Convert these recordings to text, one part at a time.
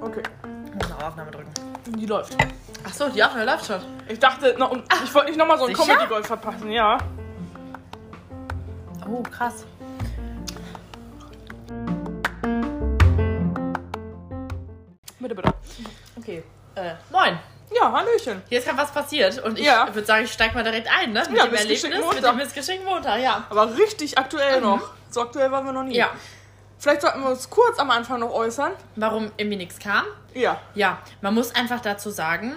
Okay, Ich muss auf Aufnahme drücken. die läuft. Achso, die Aufnahme läuft schon. Ich dachte, noch, ich wollte nicht nochmal so einen Sicher? Comedy-Gold verpassen, ja. Oh, krass. Bitte, bitte. Okay. Äh, moin. Ja, Hallöchen. Hier ist gerade was passiert und ich Ja. würde sagen, ich steig mal direkt ein, ne? Mit Ja, dem Erlebnis, mit Montag. dem Missgeschick Montag, ja. Aber richtig aktuell noch. So aktuell waren wir noch nie. Ja. Vielleicht sollten wir uns kurz am Anfang noch äußern. Warum irgendwie nichts kam? Ja. Ja, man muss einfach dazu sagen,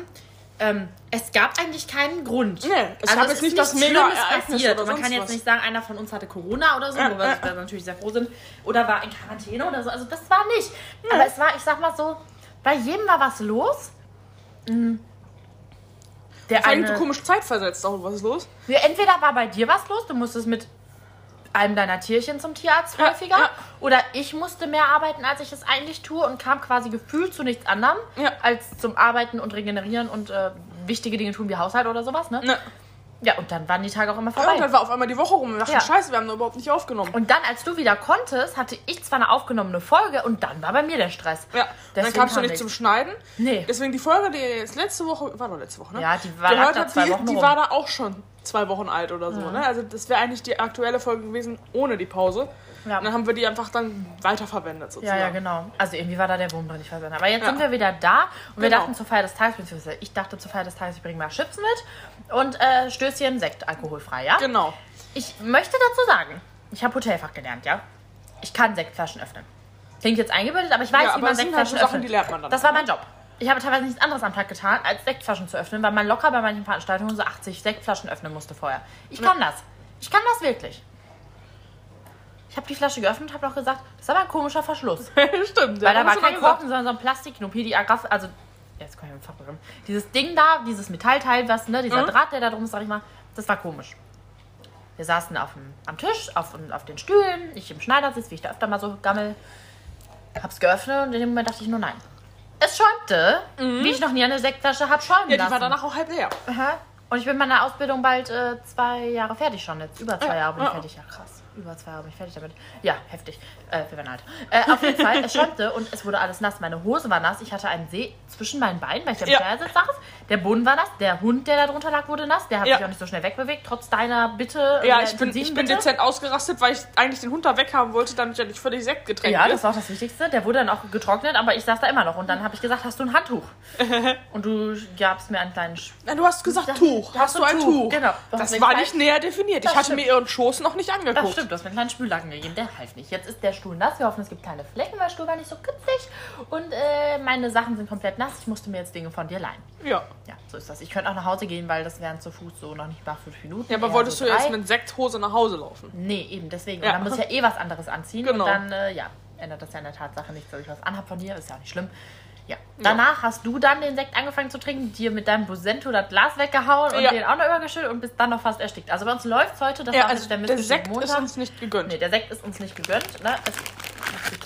ähm, es gab eigentlich keinen Grund. Also Nee, es gab ist jetzt nicht das mega passiert. oder Man kann jetzt was. nicht sagen, einer von uns hatte Corona oder so, Ja, wo wir ja. da natürlich sehr froh sind. Oder war in Quarantäne oder so. Also das war nicht. Aber es war, ich sag mal so, bei jedem war was los. Mhm. Der eine, komisch zeitversetzt auch. Was ist los? Ja, entweder war bei dir was los, du musstest mit einem deiner Tierchen zum Tierarzt Ja, häufiger. ja. Oder ich musste mehr arbeiten, als ich es eigentlich tue und kam quasi gefühlt zu nichts anderem Ja. als zum Arbeiten und Regenerieren und äh, wichtige Dinge tun wie Haushalt oder sowas. Ne? Ja, und dann waren die Tage auch immer Ja, vorbei. und dann war auf einmal die Woche rum. Wir dachten, Ja. scheiße, wir haben noch überhaupt nicht aufgenommen. Und dann, als du wieder konntest, hatte ich zwar eine aufgenommene Folge und dann war bei mir der Stress. ja, dann Deswegen kamst du kam nicht nichts. zum Schneiden. Nee. Deswegen die Folge, die jetzt letzte Woche, war doch letzte Woche, ne? Ja, die war hat, zwei die, Wochen die rum. war da auch schon zwei Wochen alt oder so, ne? Also das wäre eigentlich die aktuelle Folge gewesen ohne die Pause. Ja. Und dann haben wir die einfach dann weiterverwendet Ja, sozusagen. ja, genau. Also irgendwie war da der Wurm drin, ich weiß nicht. Aber jetzt Ja. sind wir wieder da und wir Genau. dachten zur Feier des Tages, beziehungsweise ich dachte zur Feier des Tages, ich bringe mal Chips mit und äh, Stößchen Sekt, alkoholfrei, ja? Genau. Ich möchte dazu sagen, ich habe Hotelfach gelernt, ja? Ich kann Sektflaschen öffnen. Klingt jetzt eingebildet, aber ich weiß, Ja, wie man halt Sektflaschen Sachen, öffnet. die lernt man dann. Das war mein Job. Ich habe teilweise nichts anderes am Tag getan, als Sektflaschen zu öffnen, weil man locker bei manchen Veranstaltungen so 80 Sektflaschen öffnen musste vorher. Ich kann das. Ich kann das wirklich. Ich habe die Flasche geöffnet habe noch gesagt, das ist aber ein komischer Verschluss. Stimmt. Weil da war kein. Korken, sondern so ein Plastikknopf. Hier die Agraffe, also, jetzt komme ich mit Fachbegriff. Dieses Ding da, dieses Metallteil, was, ne, dieser Mhm. Draht, der da drum ist, sag ich mal, das war komisch. Wir saßen auf dem, am Tisch, auf, auf den Stühlen, ich im Schneidersitz, wie ich da öfter mal so gammel. Hab's geöffnet und in dem Moment dachte ich nur nein. Es schäumte, wie ich noch nie eine Sektflasche hab schäumen Mhm. Ja, die lassen. war danach auch halb leer. Aha. Und ich bin mit meiner Ausbildung bald äh, zwei Jahre fertig schon jetzt. Über zwei Ja, Jahre bin ich ja. fertig. Ja, krass. Über zwei Jahre bin ich fertig damit. Ja, heftig. Äh, wir werden alt. Äh, auf jeden Fall, es schäumte und es wurde alles nass. Meine Hose war nass. Ich hatte einen See zwischen meinen Beinen, weil ich am Ja. Steuersitz saß. Der Boden war nass. Der Hund, der da drunter lag, wurde nass. Der hat Ja. sich auch nicht so schnell wegbewegt, trotz deiner Bitte. Ja, ich bin, ich bin dezent ausgerastet, weil ich eigentlich den Hund da weghaben wollte, damit er nicht völlig Sekt getränkt Ja, das ist. war auch das Wichtigste. Der wurde dann auch getrocknet, aber ich saß da immer noch. Und dann habe ich gesagt, hast du ein Handtuch? und du gabst mir einen kleinen Sch Nein, du hast gesagt Das- Tuch. das Hast du ein Tuch? Tuch, genau. Das Deswegen war nicht näher definiert. Das Ich hatte stimmt. mir ihren Schoß noch nicht angeguckt. Das stimmt, du hast mir einen kleinen Spüllacken gegeben, der half nicht. Jetzt ist der Stuhl nass, wir hoffen, es gibt keine Flecken, weil der Stuhl war nicht so kitzig. Und äh, meine Sachen sind komplett nass, ich musste mir jetzt Dinge von dir leihen. Ja. Ja, so ist das. Ich könnte auch nach Hause gehen, weil das wären zu Fuß so noch nicht mal fünf Minuten. Ja, aber wolltest so du jetzt drei. mit Sekthose nach Hause laufen? Nee, eben deswegen. Ja. Und dann muss ich ja eh was anderes anziehen. Genau. Und dann, äh, ja, ändert das ja in der Tatsache nichts, dass ich was anhab von dir, ist ja auch nicht schlimm. Ja. Danach hast du dann den Sekt angefangen zu trinken, dir mit deinem Bosento das Glas weggehauen und Ja. den auch noch übergeschüttet und bist dann noch fast erstickt. Also bei uns läuft heute, das Ja, war also jetzt der der Sekt ist uns nicht gegönnt. Nee, der Sekt ist uns nicht gegönnt. Ne? Es,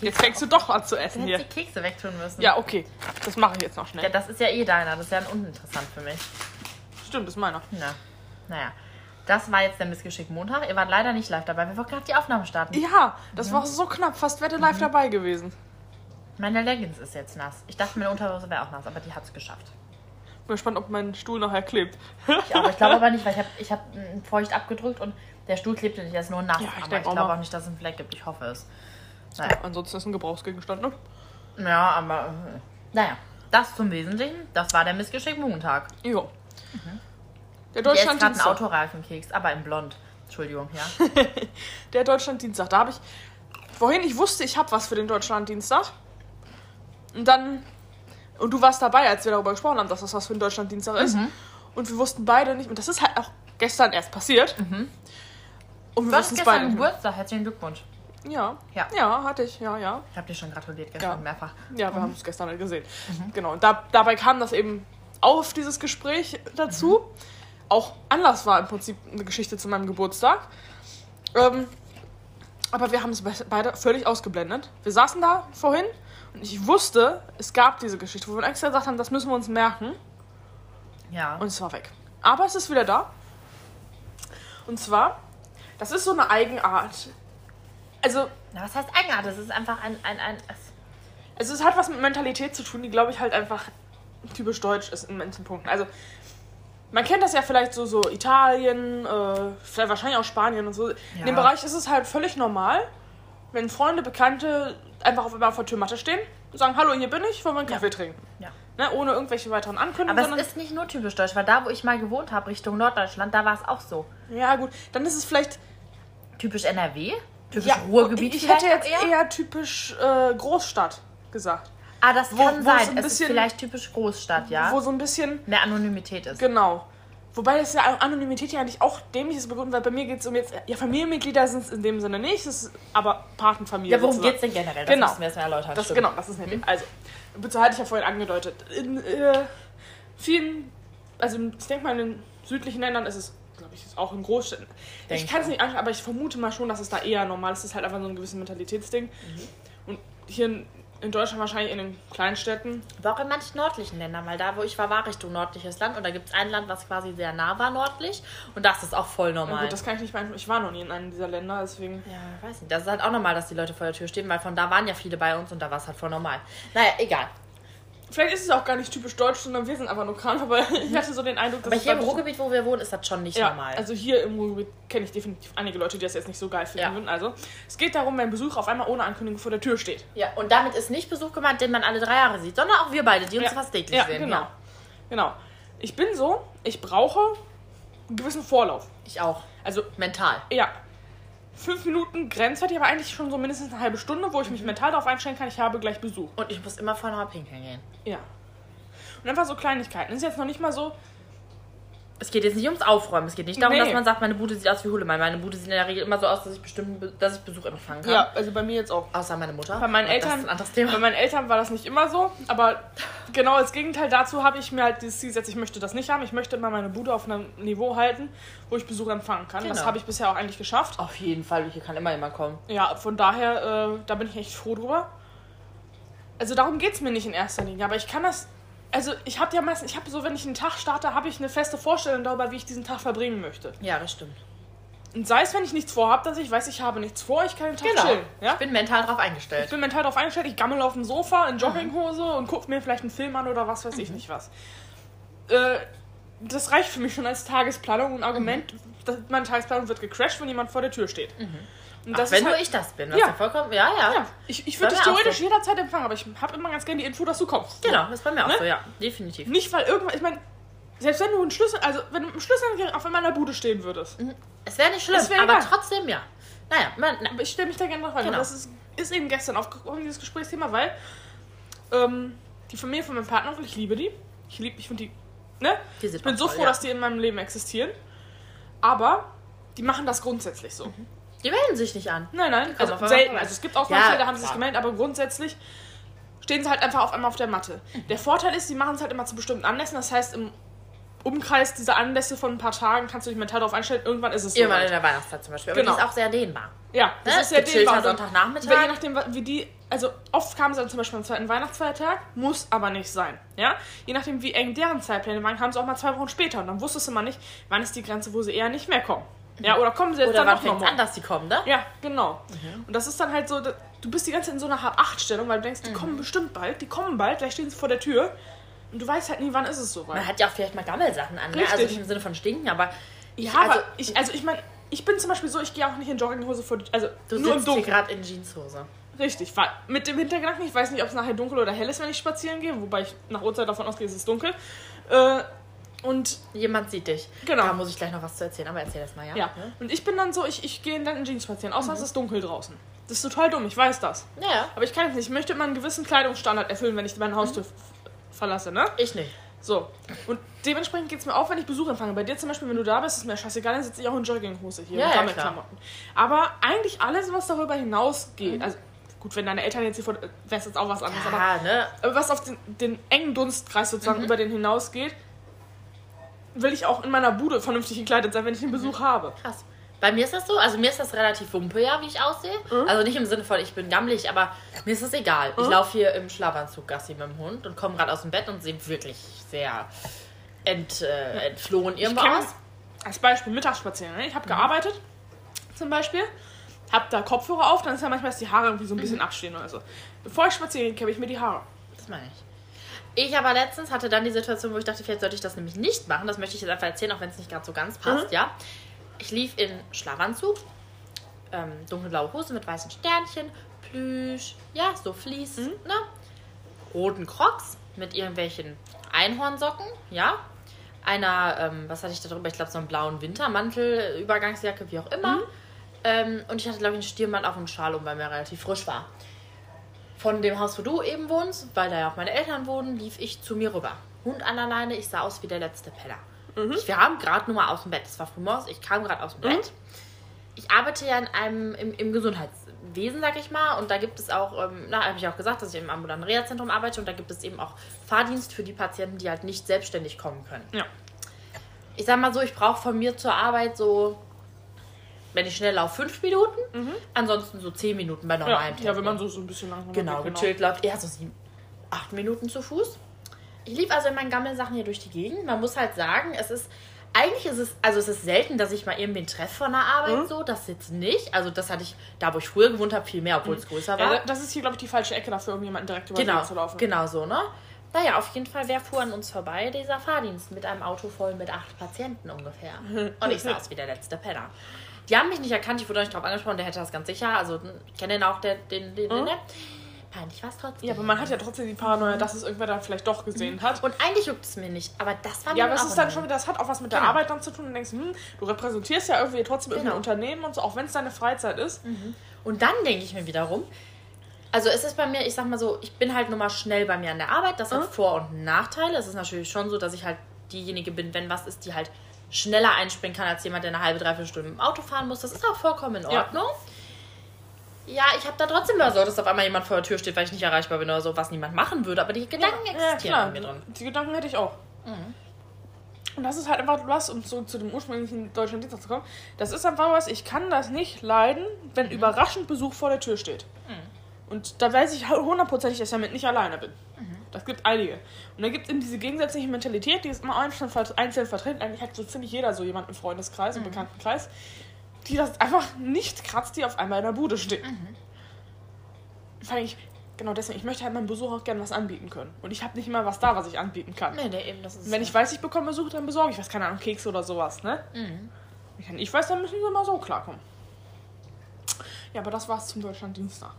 Jetzt fängst du doch an zu essen Du hier. die Kekse wegtun müssen. Ja, okay. Das mache ich jetzt noch ja. schnell. Das ist ja eh deiner. Das ist ja uninteressant für mich. Stimmt, das ist meiner. Na, naja. Das war jetzt der Missgeschick Montag. Ihr wart leider nicht live dabei. Wir wollten gerade die Aufnahme starten. Ja, das war so knapp. Fast wäre live dabei gewesen. Meine Leggings ist jetzt nass. Ich dachte, meine Unterhose wäre auch nass, aber die hat es geschafft. Bin gespannt, ob mein Stuhl nachher klebt. Ich, ich glaube aber nicht, weil ich habe ich hab mm, feucht abgedrückt und der Stuhl klebte nicht. Der ist nur nass. Ja, ich aber ich glaube auch nicht, dass es einen Fleck gibt. Ich hoffe es. Naja. Ansonsten ist ein Gebrauchsgegenstand, ne? Ja, aber. äh, Naja. Das zum Wesentlichen. Das war der Missgeschick Montag. Jo. Der Der Deutschland gerade ein Dienstag. Autoreifenkeks, aber in blond. Entschuldigung, ja. Der Deutschland Dienstag. Da habe ich vorhin, ich wusste, ich habe was für den Deutschland Dienstag. Und dann und du warst dabei, als wir darüber gesprochen haben, dass das was für den Deutschland Dienstag ist. Mhm. Und wir wussten beide nicht. Und das ist halt auch gestern erst passiert. Und wir Mhm. Du wussten hast es gestern beide. Geburtstag. Herzlichen Glückwunsch. Ja. Ja. Ja, hatte ich. Ja, ja. Ich habe dir schon gratuliert gestern Ja. mehrfach. Ja, wir haben es gestern halt gesehen. Genau. Und da, dabei kam das eben auf dieses Gespräch dazu. Auch Anlass war im Prinzip eine Geschichte zu meinem Geburtstag. Ähm, aber wir haben es be- beide völlig ausgeblendet. Wir saßen da vorhin und ich wusste, es gab diese Geschichte, wo wir extra gesagt haben, das müssen wir uns merken. Ja. Und es war weg. Aber es ist wieder da. Und zwar, das ist so eine Eigenart Also, Na, was heißt eigenartig? Das ist einfach ein. ein, ein es, also es hat was mit Mentalität zu tun, die, glaube ich, halt einfach typisch deutsch ist in manchen Punkten. Also, man kennt das ja vielleicht so, so Italien, äh, vielleicht wahrscheinlich auch Spanien und so. In Ja. dem Bereich ist es halt völlig normal, wenn Freunde, Bekannte einfach auf einmal der Türmatte stehen und sagen, hallo, hier bin ich, wollen wir einen Kaffee trinken. ja. Ne, ohne irgendwelche weiteren Ankündigungen. Aber es ist nicht nur typisch deutsch, weil da, wo ich mal gewohnt habe, Richtung Norddeutschland, da war es auch so. ja, gut, dann ist es vielleicht Typisch NRW? Typisch ja, Ruhrgebiet Ich hätte jetzt auch eher, typisch äh, Großstadt gesagt. Ah, das wo- kann wo es sein. ein es ist bisschen- vielleicht typisch Großstadt, ja? Wo so ein bisschen Mehr Anonymität ist. Genau. Wobei das ja Anonymität ja eigentlich auch dämlich ist, begründet, weil bei mir geht es um jetzt, ja, Familienmitglieder sind es in dem Sinne nicht, es ist aber Patenfamilie. Ja, worum sozusagen. geht's denn generell? Das Genau. müssen wir jetzt mal erläutern. Das, stimmt. genau, das ist nicht. Also, bitte hatte ich ja vorhin angedeutet. In äh, vielen, also ich denke mal in den südlichen Ländern ist es, ich, auch in Großstädten. Denk ich kann es nicht anschauen, aber ich vermute mal schon, dass es da eher normal ist. Es ist halt einfach so ein gewisses Mentalitätsding. Mhm. Und hier in, in Deutschland wahrscheinlich in den Kleinstädten. Aber auch in manchen nördlichen Ländern, weil da, wo ich war, war Richtung nördliches Land und da gibt es ein Land, was quasi sehr nah war nördlich und das ist auch voll normal. gut, das kann ich nicht beeinflussen. Ich war noch nie in einem dieser Länder, deswegen. ja, weiß nicht. Das ist halt auch normal, dass die Leute vor der Tür stehen, weil von da waren ja viele bei uns und da war es halt voll normal. Naja, egal. Vielleicht ist es auch gar nicht typisch deutsch, sondern wir sind einfach nur krank, aber ich hatte so den Eindruck, dass Aber hier im Ruhrgebiet, wo wir wohnen, ist das schon nicht ja, normal. also hier im Ruhrgebiet kenne ich definitiv einige Leute, die das jetzt nicht so geil finden Ja. würden. Also, es geht darum, wenn Besuch auf einmal ohne Ankündigung vor der Tür steht. ja, und damit ist nicht Besuch gemeint, den man alle drei Jahre sieht, sondern auch wir beide, die uns ja. fast täglich ja, sehen. Genau. Ja, genau. Ich bin so, ich brauche einen gewissen Vorlauf. ich auch. Also, Mental. ja, fünf Minuten grenzwertig, aber eigentlich schon so mindestens eine halbe Stunde, wo ich mich mental darauf einstellen kann, ich habe gleich Besuch. Und ich muss immer vorne mal pinkeln gehen. Ja. Und einfach so Kleinigkeiten. Das ist jetzt noch nicht mal so, Es geht jetzt nicht ums Aufräumen. Es geht nicht darum, Nee. dass man sagt, meine Bude sieht aus wie Hulemann. Meine Bude sieht in der Regel immer so aus, dass ich bestimmt, be- dass ich Besuch empfangen kann. ja, also bei mir jetzt auch. Außer meine Mutter. Bei meinen Eltern, Das anderes Thema. Bei meinen Eltern war das nicht immer so, aber genau als Gegenteil dazu habe ich mir halt dieses Ziel gesetzt, ich möchte das nicht haben. Ich möchte immer meine Bude auf einem Niveau halten, wo ich Besuch empfangen kann. Das Genau. habe ich bisher auch eigentlich geschafft. Auf jeden Fall, hier kann immer jemand kommen. Ja, von daher, äh, da bin ich echt froh drüber. Also darum geht es mir nicht in erster Linie, aber ich kann das. Also ich habe ja meistens, ich habe so, wenn ich einen Tag starte, habe ich eine feste Vorstellung darüber, wie ich diesen Tag verbringen möchte. Ja, das stimmt. Und sei es, wenn ich nichts vorhabe, dass ich weiß, ich habe nichts vor, ich kann den Tag chillen. Ja? Ich bin mental drauf Ich eingestellt. bin mental darauf eingestellt, ich gammel auf dem Sofa in Jogginghose und gucke mir vielleicht einen Film an oder was weiß Mhm. ich nicht was. Äh, das reicht für mich schon als Tagesplanung. Ein Argument, dass meine Tagesplanung wird gecrashed, wenn jemand vor der Tür steht. Und Mhm. Ach, wenn ist nur halt, ich das bin. Das Ja. ist ja vollkommen. Ja, ja. ja, ich, ich würde dich theoretisch so. jederzeit empfangen, aber ich habe immer ganz gerne die Info, dass du kommst. Genau, das ist bei mir auch Ne? so, ja. Definitiv. Nicht, weil irgendwann, ich meine, selbst wenn du einen Schlüssel, also wenn du einen Schlüssel auf meiner Bude stehen würdest, Es wäre nicht schlimm, wär aber egal. trotzdem ja. Naja, man, na, ich stelle mich da gerne noch rein. Genau. Das ist, ist eben gestern aufgekommen, dieses Gesprächsthema, weil ähm, die Familie von meinem Partner, ich liebe die. Ich liebe, ich finde die, ne? Die ich bin so toll, froh, ja. dass die in meinem Leben existieren. Aber die machen das grundsätzlich so. Die melden sich nicht an. Nein, nein, also selten. Also es gibt Ausnahmefälle, Ja, da haben sie sich gemeldet, aber grundsätzlich stehen sie halt einfach auf einmal auf der Matte. Der Vorteil ist, sie machen es halt immer zu bestimmten Anlässen. Das heißt, im Umkreis dieser Anlässe von ein paar Tagen kannst du dich mental darauf einstellen, irgendwann ist es Irgendwann in der Weihnachtszeit zum Beispiel. Aber Genau. die ist auch sehr dehnbar. Ja, das Ne? ist Gechillter dehnbar. Sonntagnachmittag. Weil je nachdem, wie die, also oft kamen sie dann zum Beispiel am zweiten Weihnachtsfeiertag, muss aber nicht sein. Ja? Je nachdem, wie eng deren Zeitpläne waren, kamen sie auch mal zwei Wochen später. Und dann wusstest du mal nicht, wann ist die Grenze, wo sie eher nicht mehr kommen. Ja, oder kommen sie jetzt Oder dann wann fängt nochmal. an, dass die kommen, ne? Ja, genau. Und das ist dann halt so, du bist die ganze Zeit in so einer Hab-Acht-Stellung, weil du denkst, die Mhm. kommen bestimmt bald, die kommen bald, gleich stehen sie vor der Tür. Und du weißt halt nie, wann ist es soweit. Man hat ja auch vielleicht mal Gammelsachen an, ne? Richtig. Also nicht im Sinne von stinken, aber. ja, ich- also, aber ich, also ich meine, ich bin zum Beispiel so, ich gehe auch nicht in Jogginghose vor die Also Du nur im sitzt hier Dunkeln. gerade in Jeanshose. Richtig, weil mit dem Hintergedanken, ich weiß nicht, ob es nachher dunkel oder hell ist, wenn ich spazieren gehe, wobei ich nach Uhrzeit davon ausgehe, es ist dunkel. Äh, und Jemand sieht dich. Genau. Da muss ich gleich noch was zu erzählen, aber erzähl das mal, ja? ja, Ne? und ich bin dann so, ich, ich gehe in Jeans spazieren, außer es ist dunkel draußen. Das ist total dumm, ich weiß das. Ja. Aber ich kann es nicht. Ich möchte immer einen gewissen Kleidungsstandard erfüllen, wenn ich meine Haustür f- verlasse, ne? Ich nicht. So. Und dementsprechend geht es mir auf, wenn ich Besuch empfange. Bei dir zum Beispiel, wenn du da bist, ist mir scheißegal, dann sitze ich auch in Jogginghose hier Ja, und ja, Gammelklamotten. Aber eigentlich alles, was darüber hinausgeht, Mhm. also gut, wenn deine Eltern jetzt hier vor, wäre es jetzt auch was anderes, aber Ja, ne? aber was auf den, den engen Dunstkreis sozusagen Mhm. über den hinausgeht, will ich auch in meiner Bude vernünftig gekleidet sein, wenn ich den Besuch habe. Krass. Bei mir ist das so, also mir ist das relativ wumpe, ja, wie ich aussehe. Mhm. Also nicht im Sinne von, ich bin gammelig, aber mir ist das egal. Ich laufe hier im Schlafanzug Gassi mit dem Hund und komme gerade aus dem Bett und sehe wirklich sehr ent, äh, entflohen irgendwo aus. Als Beispiel Mittagsspaziergang. Ne? Ich habe gearbeitet, zum Beispiel, hab da Kopfhörer auf, dann ist ja manchmal, dass die Haare irgendwie so ein bisschen abstehen oder so. Bevor ich spazieren gehe, kämme ich mir die Haare. Das meine ich. Ich aber letztens hatte dann die Situation, wo ich dachte, vielleicht sollte ich das nämlich nicht machen. Das möchte ich jetzt einfach erzählen, auch wenn es nicht gerade so ganz passt, ja. Ich lief in Schlafanzug, ähm, dunkelblaue Hose mit weißen Sternchen, Plüsch, ja, so Vlies, ne? Roten Crocs mit irgendwelchen Einhornsocken, ja. Einer, ähm, was hatte ich da drüber? Ich glaube, so einen blauen Wintermantel, Übergangsjacke, wie auch immer. Ähm, und ich hatte, glaube ich, einen Stirnband auf und einen Schal um, weil mir relativ frisch war. Von dem Haus, wo du eben wohnst, weil da ja auch meine Eltern wohnen, lief ich zu mir rüber. Hund an der Leine, ich sah aus wie der letzte Penner. Ich, wir haben gerade nur mal aus dem Bett. Es war frühmorgens, ich kam gerade aus dem Bett. Ich arbeite ja in einem, im, im Gesundheitswesen, sag ich mal. Und da gibt es auch, ähm, na, habe ich auch gesagt, dass ich im ambulanten Reha-Zentrum arbeite. Und da gibt es eben auch Fahrdienst für die Patienten, die halt nicht selbstständig kommen können. Ja. Ich sag mal so, ich brauche von mir zur Arbeit so, wenn ich schnell laufe, fünf Minuten. Ansonsten so zehn Minuten bei Ja, normalem ja, wenn Tempo. man so, so ein bisschen langsam Genau, geht, gechillt läuft eher so sieben, acht Minuten zu Fuß. Ich lief also in meinen Gammelsachen hier durch die Gegend. Man muss halt sagen, es ist, eigentlich ist es, also es ist selten, dass ich mal irgendwen treffe von der Arbeit Mhm. so. Das jetzt nicht. Also das hatte ich, da wo ich früher gewohnt habe, viel mehr, obwohl es größer war. Ja, das ist hier, glaube ich, die falsche Ecke dafür, um jemanden direkt über den genau, Weg zu laufen. genau so, ne? Naja, auf jeden Fall, wer fuhr an uns vorbei? Dieser Fahrdienst mit einem Auto voll mit acht Patienten ungefähr. Und ich aus wie der letzte Penner. Die haben mich nicht erkannt, ich wurde nicht drauf angesprochen, der hätte das ganz sicher. Also, ich kenne den auch, der, den, den, den, Peinlich war es trotzdem. Ja, aber man hat ja trotzdem die Paranoia, dass es irgendwer dann vielleicht doch gesehen hat. Und eigentlich juckt es mir nicht, aber das war Ja, mir aber es ist dann schon wieder, das hat auch was mit der Genau. Arbeit dann zu tun und denkst, hm, du repräsentierst ja irgendwie trotzdem irgendein Genau. Unternehmen und so, auch wenn es deine Freizeit ist. Und dann denke ich mir wiederum, also es ist bei mir, ich sag mal so, ich bin halt nur mal schnell bei mir an der Arbeit. Das hat Vor- und Nachteile. Es ist natürlich schon so, dass ich halt diejenige bin, wenn was ist, die halt schneller einspringen kann als jemand, der eine halbe, dreiviertel Stunde im Auto fahren muss. Das ist auch vollkommen in Ja. Ordnung. Ja, ich habe da trotzdem immer so, dass auf einmal jemand vor der Tür steht, weil ich nicht erreichbar bin oder so, was niemand machen würde. Aber die Gedanken Ja, existieren klar. in mir drin. Die Gedanken hätte ich auch. Und das ist halt einfach was, um so zu dem ursprünglichen deutschen Dienstag zu kommen. Das ist einfach was, ich kann das nicht leiden, wenn überraschend Besuch vor der Tür steht. Und da weiß ich hundertprozentig, dass ich damit nicht alleine bin. Das gibt einige. Und da gibt es eben diese gegensätzliche Mentalität, die ist immer einzeln, einzeln vertreten. Eigentlich hat so ziemlich jeder so jemanden im Freundeskreis, im Bekanntenkreis, die das einfach nicht kratzt, die auf einmal in der Bude steht. Vor allem ich, genau deswegen, ich möchte halt meinem Besuch auch gerne was anbieten können. Und ich habe nicht immer was da, was ich anbieten kann. Nee, nee, eben, das ist. Wenn ich weiß, ich bekomme Besuch, dann besorge ich was, keine Ahnung, Kekse oder sowas, ne? Wenn ich weiß, dann müssen sie mal so klarkommen. Ja, aber das war's zum Deutschlanddienstag.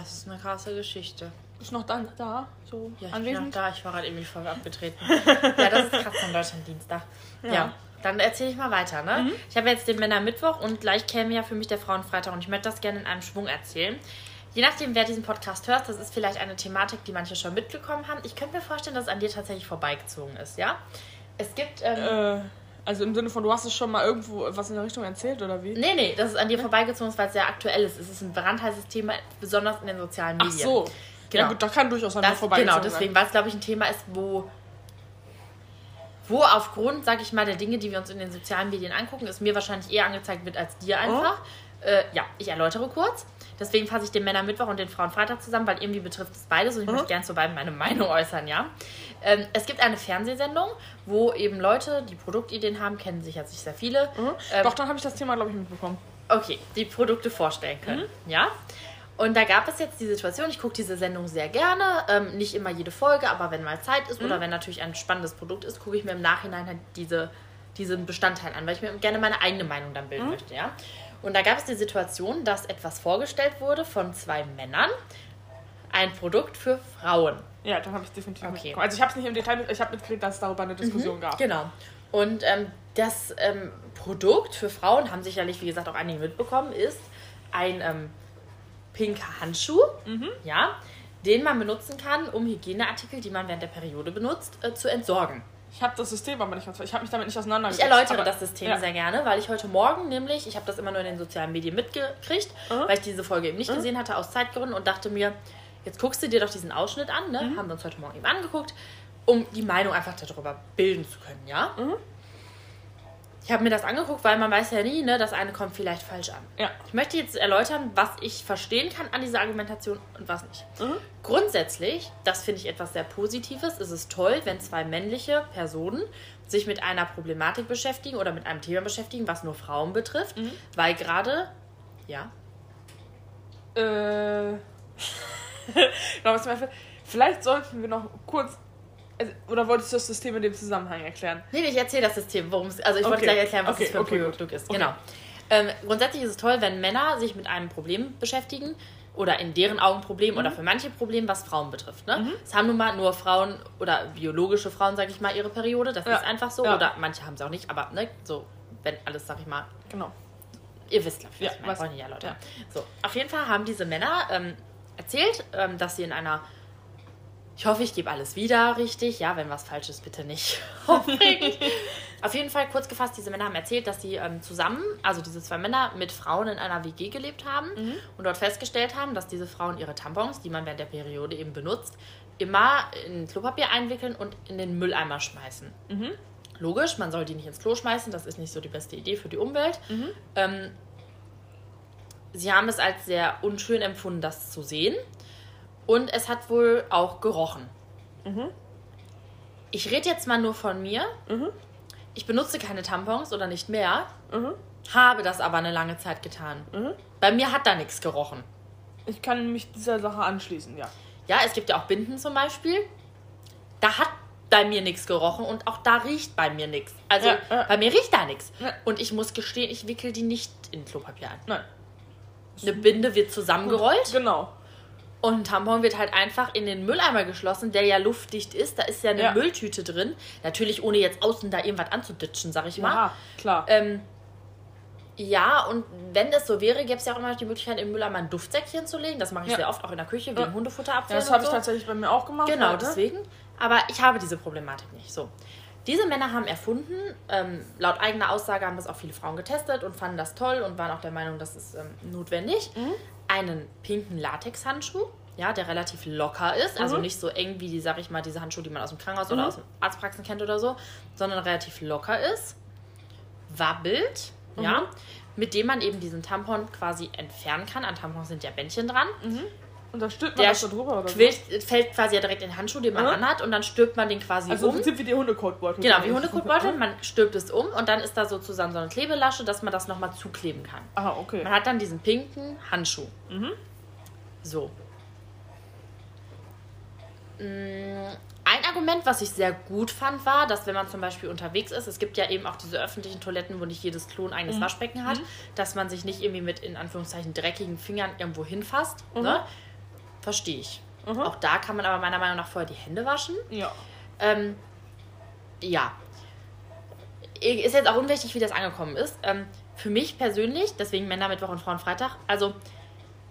Das ist eine krasse Geschichte. Ist noch dann da, so Ja, ich bin noch anwesend? da, ich war gerade irgendwie voll abgetreten. ja, das ist krass von Deutschland Dienstag. Ja. Ja. Dann erzähle ich mal weiter, ne? Ich habe jetzt den Männermittwoch und gleich käme ja für mich der Frauenfreitag und ich möchte das gerne in einem Schwung erzählen. Je nachdem, wer diesen Podcast hört, das ist vielleicht eine Thematik, die manche schon mitbekommen haben. Ich könnte mir vorstellen, dass es an dir tatsächlich vorbeigezogen ist, ja? Es gibt, ähm, Äh, also im Sinne von, du hast es schon mal irgendwo was in der Richtung erzählt, oder wie? nee, nee, dass es an dir vorbeigezogen ist, weil es sehr aktuell ist. Es ist ein brandheißes Thema, besonders in den sozialen Ach Medien. so. Genau. Ja gut, da kann durchaus an mir Das, vorbeigezogen genau, deswegen, weil es, glaube ich, ein Thema ist, wo, wo aufgrund, sage ich mal, der Dinge, die wir uns in den sozialen Medien angucken, es mir wahrscheinlich eher angezeigt wird als dir einfach. Äh, ja, ich erläutere kurz. Deswegen fasse ich den Männermittwoch und den Frauenfreitag zusammen, weil irgendwie betrifft es beides und ich möchte gerne zu beiden meine Meinung äußern, ja. Ähm, es gibt eine Fernsehsendung, wo eben Leute, die Produktideen haben, kennen sich sehr viele. sein. Ähm, Doch, dann habe ich das Thema, glaube ich, mitbekommen. okay, die Produkte vorstellen können. Ja. Und da gab es jetzt die Situation, ich gucke diese Sendung sehr gerne, ähm, nicht immer jede Folge, aber wenn mal Zeit ist oder wenn natürlich ein spannendes Produkt ist, gucke ich mir im Nachhinein halt diese, diesen Bestandteil an, weil ich mir gerne meine eigene Meinung dann bilden möchte, ja. Und da gab es die Situation, dass etwas vorgestellt wurde von zwei Männern, ein Produkt für Frauen. Ja, dann habe ich definitiv Okay. Also ich habe es nicht im Detail, ich habe mitgekriegt, dass es darüber eine Diskussion gab. Genau. Und ähm, das ähm, Produkt für Frauen, haben sicherlich, wie gesagt, auch einige mitbekommen, ist ein ähm, pinker Handschuh, ja, den man benutzen kann, um Hygieneartikel, die man während der Periode benutzt, äh, zu entsorgen. Ich habe das System aber nicht ganz, ich habe mich damit nicht Ich auseinandergesetzt. erläutere aber- das System ja. sehr gerne, weil ich heute Morgen nämlich, ich habe das immer nur in den sozialen Medien mitgekriegt, weil ich diese Folge eben nicht gesehen hatte aus Zeitgründen und dachte mir, jetzt guckst du dir doch diesen Ausschnitt an, ne? haben wir uns heute Morgen eben angeguckt, um die Meinung einfach darüber bilden zu können, ja? Ich habe mir das angeguckt, weil man weiß ja nie, ne, das eine kommt vielleicht falsch an. Ja. Ich möchte jetzt erläutern, was ich verstehen kann an dieser Argumentation und was nicht. Grundsätzlich, das finde ich etwas sehr Positives, ist es toll, wenn zwei männliche Personen sich mit einer Problematik beschäftigen oder mit einem Thema beschäftigen, was nur Frauen betrifft, Mhm. weil gerade, ja, Äh. einfällt. Vielleicht sollten wir noch kurz. Also, oder wolltest du das System in dem Zusammenhang erklären? Nee, ich erzähle das System, worum es. Also ich wollte Okay. gleich erklären, was Okay, es für ein okay, Produkt ist. Genau. Ähm, grundsätzlich ist es toll, wenn Männer sich mit einem Problem beschäftigen oder in deren Augen Problem Mhm. oder für manche Problem, was Frauen betrifft. Ne? Es haben nun mal nur Frauen oder biologische Frauen, sag ich mal, ihre Periode. Das Ja. ist einfach so. Ja. Oder manche haben es auch nicht, aber ne, so, wenn alles, sag ich mal, Genau. Ihr wisst, glaube ich, Ja, was ich meine. ja, Leute. ja. So, auf jeden Fall haben diese Männer ähm, erzählt, ähm, dass sie in einer. Ich hoffe, ich gebe alles wieder richtig. Ja, wenn was falsch ist, bitte nicht aufregen. auf jeden Fall, kurz gefasst, diese Männer haben erzählt, dass sie ähm, zusammen, also diese zwei Männer, mit Frauen in einer WG gelebt haben und dort festgestellt haben, dass diese Frauen ihre Tampons, die man während der Periode eben benutzt, immer in Klopapier einwickeln und in den Mülleimer schmeißen. Logisch, man soll die nicht ins Klo schmeißen, das ist nicht so die beste Idee für die Umwelt. Ähm, sie haben es als sehr unschön empfunden, das zu sehen. Und es hat wohl auch gerochen. Ich rede jetzt mal nur von mir. Ich benutze keine Tampons oder nicht mehr, habe das aber eine lange Zeit getan. Bei mir hat da nichts gerochen. Ich kann mich dieser Sache anschließen, ja. Ja, es gibt ja auch Binden zum Beispiel. Da hat bei mir nichts gerochen und auch da riecht bei mir nichts. Also Ja, ja. bei mir riecht da nichts. Ja. Und ich muss gestehen, ich wickel die nicht in Klopapier ein. Nein. Eine Binde wird zusammengerollt Genau. Und ein Tampon wird halt einfach in den Mülleimer geschlossen, der ja luftdicht ist. Da ist ja eine Ja. Mülltüte drin. Natürlich ohne jetzt außen da irgendwas anzuditschen, sag ich mal. Ja, klar. Ähm, ja, und wenn es so wäre, gäbe es ja auch immer noch die Möglichkeit, im Mülleimer ein Duftsäckchen zu legen. Das mache ich Ja. sehr oft auch in der Küche, wegen Ja. Hundefutter ja, das habe ich so. tatsächlich bei mir auch gemacht. Genau, heute. deswegen. Aber ich habe diese Problematik nicht. So. Diese Männer haben erfunden, ähm, laut eigener Aussage haben das auch viele Frauen getestet und fanden das toll und waren auch der Meinung, das ist ähm, notwendig, einen pinken Latexhandschuh, ja, der relativ locker ist, also Mhm. nicht so eng wie die, sag ich mal, diese Handschuhe, die man aus dem Krankenhaus oder aus den Arztpraxen kennt oder so, sondern relativ locker ist, wabbelt, ja, mit dem man eben diesen Tampon quasi entfernen kann. An Tampons sind ja Bändchen dran. Und da stülpt man Der das so drüber oder quillt, fällt quasi ja direkt in den Handschuh, den man Mhm. anhat und dann stülpt man den quasi so? Also im um. Prinzip wie die Hundekotbeutel. Genau, wie Hundekotbeutel. Man stülpt es um und dann ist da sozusagen so eine Klebelasche, dass man das nochmal zukleben kann. Ah, okay. Man hat dann diesen pinken Handschuh. Mhm. So. Mm, Ein Argument, was ich sehr gut fand, war, dass wenn man zum Beispiel unterwegs ist, es gibt ja eben auch diese öffentlichen Toiletten, wo nicht jedes Klo ein Mhm. eigenes Waschbecken hat, dass man sich nicht irgendwie mit in Anführungszeichen dreckigen Fingern irgendwo hinfasst. Ne? Verstehe ich. Mhm. Auch da kann man aber meiner Meinung nach vorher die Hände waschen. Ja. Ähm, ja. Ist jetzt auch unwichtig, wie das angekommen ist. Ähm, für mich persönlich, deswegen Männer Mittwoch und Frauenfreitag, also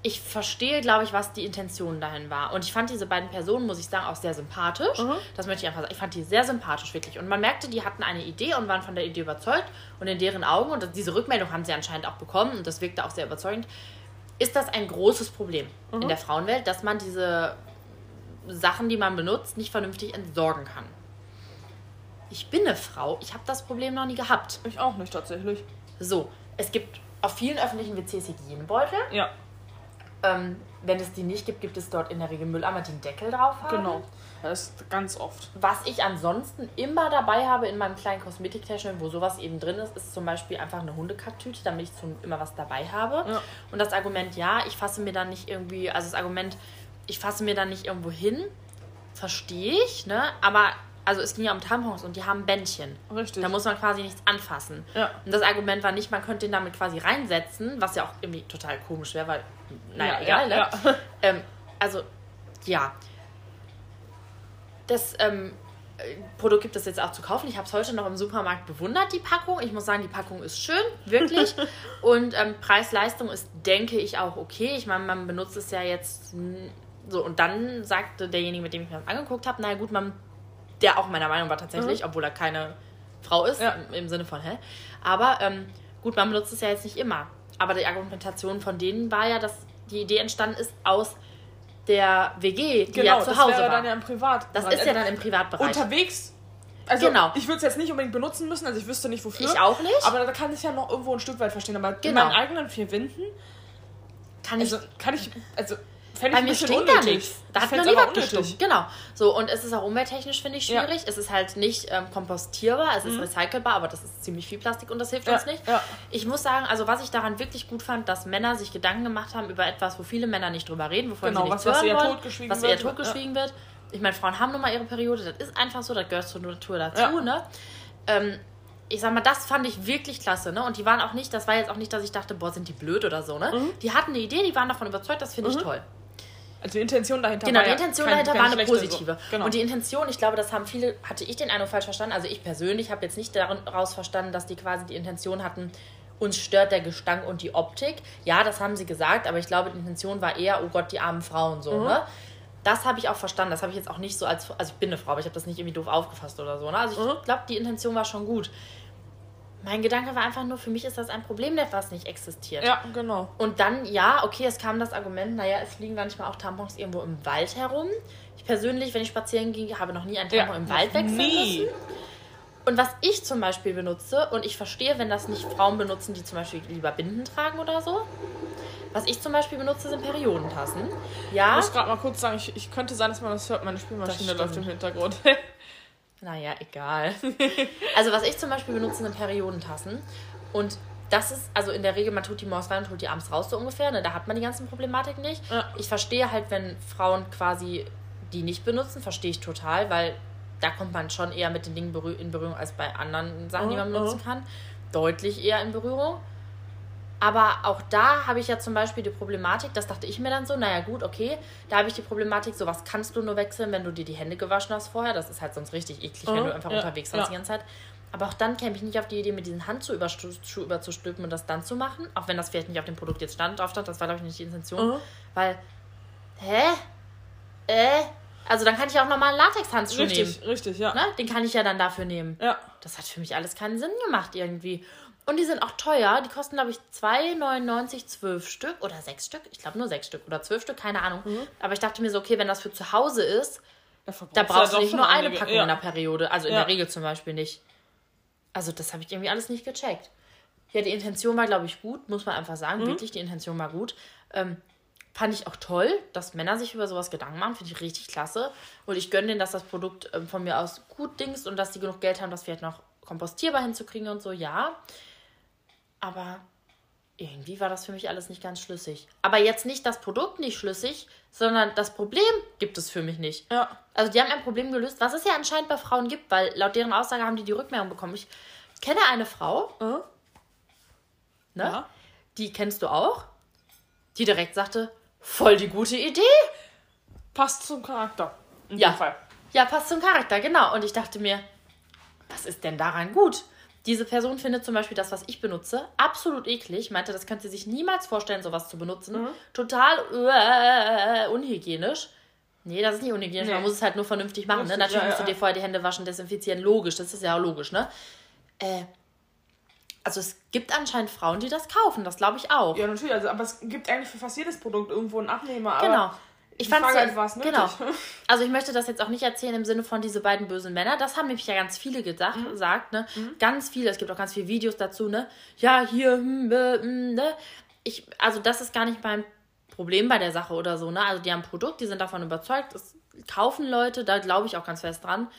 ich verstehe, glaube ich, was die Intention dahin war. Und ich fand diese beiden Personen, muss ich sagen, auch sehr sympathisch. Mhm. Das möchte ich einfach sagen. Ich fand die sehr sympathisch, wirklich. Und man merkte, die hatten eine Idee und waren von der Idee überzeugt. Und in deren Augen, und diese Rückmeldung haben sie anscheinend auch bekommen, und das wirkte auch sehr überzeugend, ist das ein großes Problem in der Frauenwelt, dass man diese Sachen, die man benutzt, nicht vernünftig entsorgen kann. Ich bin eine Frau, ich habe das Problem noch nie gehabt. Ich auch nicht tatsächlich. So, es gibt auf vielen öffentlichen WCs Hygienebeutel. Ja, Ähm, wenn es die nicht gibt, gibt es dort in der Regel Mülleimer, die einen Deckel drauf haben. genau. Das ist ganz oft. Was ich ansonsten immer dabei habe in meinem kleinen Kosmetiktäschchen, wo sowas eben drin ist, ist zum Beispiel einfach eine Hundekacktüte, damit ich zum, immer was dabei habe. Ja. Und das Argument, ja, ich fasse mir dann nicht irgendwie, also das Argument, ich fasse mir dann nicht irgendwo hin, verstehe ich, ne? Aber, also es ging ja um Tampons und die haben Bändchen. Richtig. Da muss man quasi nichts anfassen. Ja. Und das Argument war nicht, man könnte ihn damit quasi reinsetzen, was ja auch irgendwie total komisch wäre, weil, naja, Ja, egal, ja, ne? ja. Ähm, also, ja. Das ähm, äh, Produkt gibt es jetzt auch zu kaufen. Ich habe es heute noch im Supermarkt bewundert, die Packung. Ich muss sagen, die Packung ist schön, wirklich. und ähm, Preis-Leistung ist, denke ich, auch okay. Ich meine, man benutzt es ja jetzt so. Und dann sagte derjenige, mit dem ich mir das angeguckt habe, naja gut, man, der auch meiner Meinung war tatsächlich, obwohl er keine Frau ist, Ja. im, Sinne von, hä? Aber ähm, gut, man benutzt es ja jetzt nicht immer. Aber die Argumentation von denen war ja, dass die Idee entstanden ist aus der WG, die Genau, ja zu das Hause wäre war. dann ja im Privat. das ist ja dann im Privatbereich. unterwegs. Also Genau. ich würde es jetzt nicht unbedingt benutzen müssen, also ich wüsste nicht wofür. Ich auch nicht. Aber da kann ich ja noch irgendwo ein Stück weit verstehen. Aber in Genau. meinen eigenen vier Wänden, Kann ich also kann ich, also Fände Bei ich ein mir stinkt da nichts. Da hat noch nie was gestunken. Genau. So, und es ist auch umwelttechnisch, finde ich, Ja. schwierig. Es ist halt nicht ähm, kompostierbar, es ist recycelbar, aber das ist ziemlich viel Plastik und das hilft Ja, uns nicht. ja. Ich muss sagen, also was ich daran wirklich gut fand, dass Männer sich Gedanken gemacht haben über etwas, wo viele Männer nicht drüber reden, wovon Genau, sie nichts was- was hören eher wollen, totgeschwiegen was eher totgeschwiegen wird. Ich meine, Frauen haben nun mal ihre Periode, das ist einfach so, das gehört zur Natur dazu, Ja. ne? Ähm, ich sag mal, das fand ich wirklich klasse, ne? Und die waren auch nicht, das war jetzt auch nicht, dass ich dachte, boah, sind die blöd oder so, ne? Mhm. Die hatten eine Idee, die waren davon überzeugt, das finde ich toll. Also die Intention dahinter Genau, war die ja Intention kein- dahinter war eine positive. So. Genau. Und die Intention, ich glaube, das haben viele, hatte ich den Eindruck falsch verstanden. Also ich persönlich habe jetzt nicht daraus verstanden, dass die quasi die Intention hatten, uns stört der Gestank und die Optik. Ja, das haben sie gesagt, aber ich glaube, die Intention war eher, oh Gott, die armen Frauen so, Mhm. ne? Das habe ich auch verstanden. Das habe ich jetzt auch nicht so als, also ich bin eine Frau, aber ich habe das nicht irgendwie doof aufgefasst oder so. Ne? Also ich Mhm. glaube, die Intention war schon gut. Mein Gedanke war einfach nur, für mich ist das ein Problem, was nicht existiert. ja, genau. Und dann, ja, okay, es kam das Argument, naja, es liegen manchmal auch Tampons irgendwo im Wald herum. Ich persönlich, wenn ich spazieren gehe, habe noch nie einen Tampon im Wald wechseln nie. müssen. Und was ich zum Beispiel benutze, und ich verstehe, wenn das nicht Frauen benutzen, die zum Beispiel lieber Binden tragen oder so. Was ich zum Beispiel benutze, sind Periodentassen. Ich Ja, muss gerade mal kurz sagen, ich, ich könnte sein, dass man das hört. Meine Spülmaschine läuft im Hintergrund. naja, egal. Also was ich zum Beispiel benutze, sind Periodentassen. Und das ist, also in der Regel, man tut die morgens rein und holt die abends raus, so ungefähr. Ne? Da hat man die ganzen Problematiken nicht. Ja. Ich verstehe halt, wenn Frauen quasi die nicht benutzen, verstehe ich total, weil da kommt man schon eher mit den Dingen in Berührung als bei anderen Sachen, die man benutzen mhm. kann. Deutlich eher in Berührung. Aber auch da habe ich ja zum Beispiel die Problematik, das dachte ich mir dann so, naja gut, okay, da habe ich die Problematik, sowas kannst du nur wechseln, wenn du dir die Hände gewaschen hast vorher. Das ist halt sonst richtig eklig, wenn Mhm, du einfach ja, unterwegs warst ja. die ganze Zeit. Aber auch dann käme ich nicht auf die Idee, mit diesen Handschuh überstu- überzustülpen und das dann zu machen. Auch wenn das vielleicht nicht auf dem Produkt jetzt stand, drauf stand, das war glaube ich nicht die Intention. Mhm. Weil, hä? Äh? Also dann kann ich auch nochmal einen Latexhandschuh richtig, nehmen. richtig, ja. Ne? Den kann ich ja dann dafür nehmen. Ja. Das hat für mich alles keinen Sinn gemacht irgendwie. Und die sind auch teuer. Die kosten, glaube ich, 2,99 zwölf Stück oder sechs Stück. Ich glaube nur sechs Stück oder zwölf Stück, keine Ahnung. Aber ich dachte mir so, okay, wenn das für zu Hause ist, da brauchst du nicht nur eine einige. Packung ja. in der Periode. Also in Ja. der Regel zum Beispiel nicht. Also das habe ich irgendwie alles nicht gecheckt. Ja, die Intention war, glaube ich, gut, muss man einfach sagen. Mhm. Wirklich, die Intention war gut. Ähm, fand ich auch toll, dass Männer sich über sowas Gedanken machen. Finde ich richtig klasse. Und ich gönne denen, dass das Produkt ähm, von mir aus gut dingst und dass die genug Geld haben, das vielleicht noch kompostierbar hinzukriegen und so, ja. Aber irgendwie war das für mich alles nicht ganz schlüssig. Aber jetzt nicht das Produkt nicht schlüssig, sondern das Problem gibt es für mich nicht. Ja. Also die haben ein Problem gelöst, was es ja anscheinend bei Frauen gibt, weil laut deren Aussage haben die die Rückmeldung bekommen. Ich kenne eine Frau, Mhm. ne? Ja. Die kennst du auch, die direkt sagte, voll die gute Idee. Passt zum Charakter. In Ja. dem Fall. Ja, passt zum Charakter, genau. Und ich dachte mir, was ist denn daran gut? Diese Person findet zum Beispiel das, was ich benutze, absolut eklig. Meinte, das könnte sie sich niemals vorstellen, sowas zu benutzen. Mhm. Total äh, unhygienisch. Nee, das ist nicht unhygienisch. Nee. Man muss es halt nur vernünftig machen. Ne? Natürlich ja, musst du dir vorher die Hände waschen, desinfizieren. Logisch, das ist ja auch logisch, ne? Äh, also es gibt anscheinend Frauen, die das kaufen. Das glaube ich auch. Ja, natürlich. Also, aber es gibt eigentlich für fast jedes Produkt irgendwo einen Abnehmer. Genau. Ich ja- halt, es nötig? genau. Also ich möchte das jetzt auch nicht erzählen im Sinne von diese beiden bösen Männer. Das haben nämlich ja ganz viele gedacht, Mhm. gesagt, ne? Ganz viele. Es gibt auch ganz viele Videos dazu, ne? Ja, hier, hm, hm, ne? Ich, also das ist gar nicht mein Problem bei der Sache oder so, ne? Also die haben ein Produkt, die sind davon überzeugt, das kaufen Leute, da glaube ich auch ganz fest dran.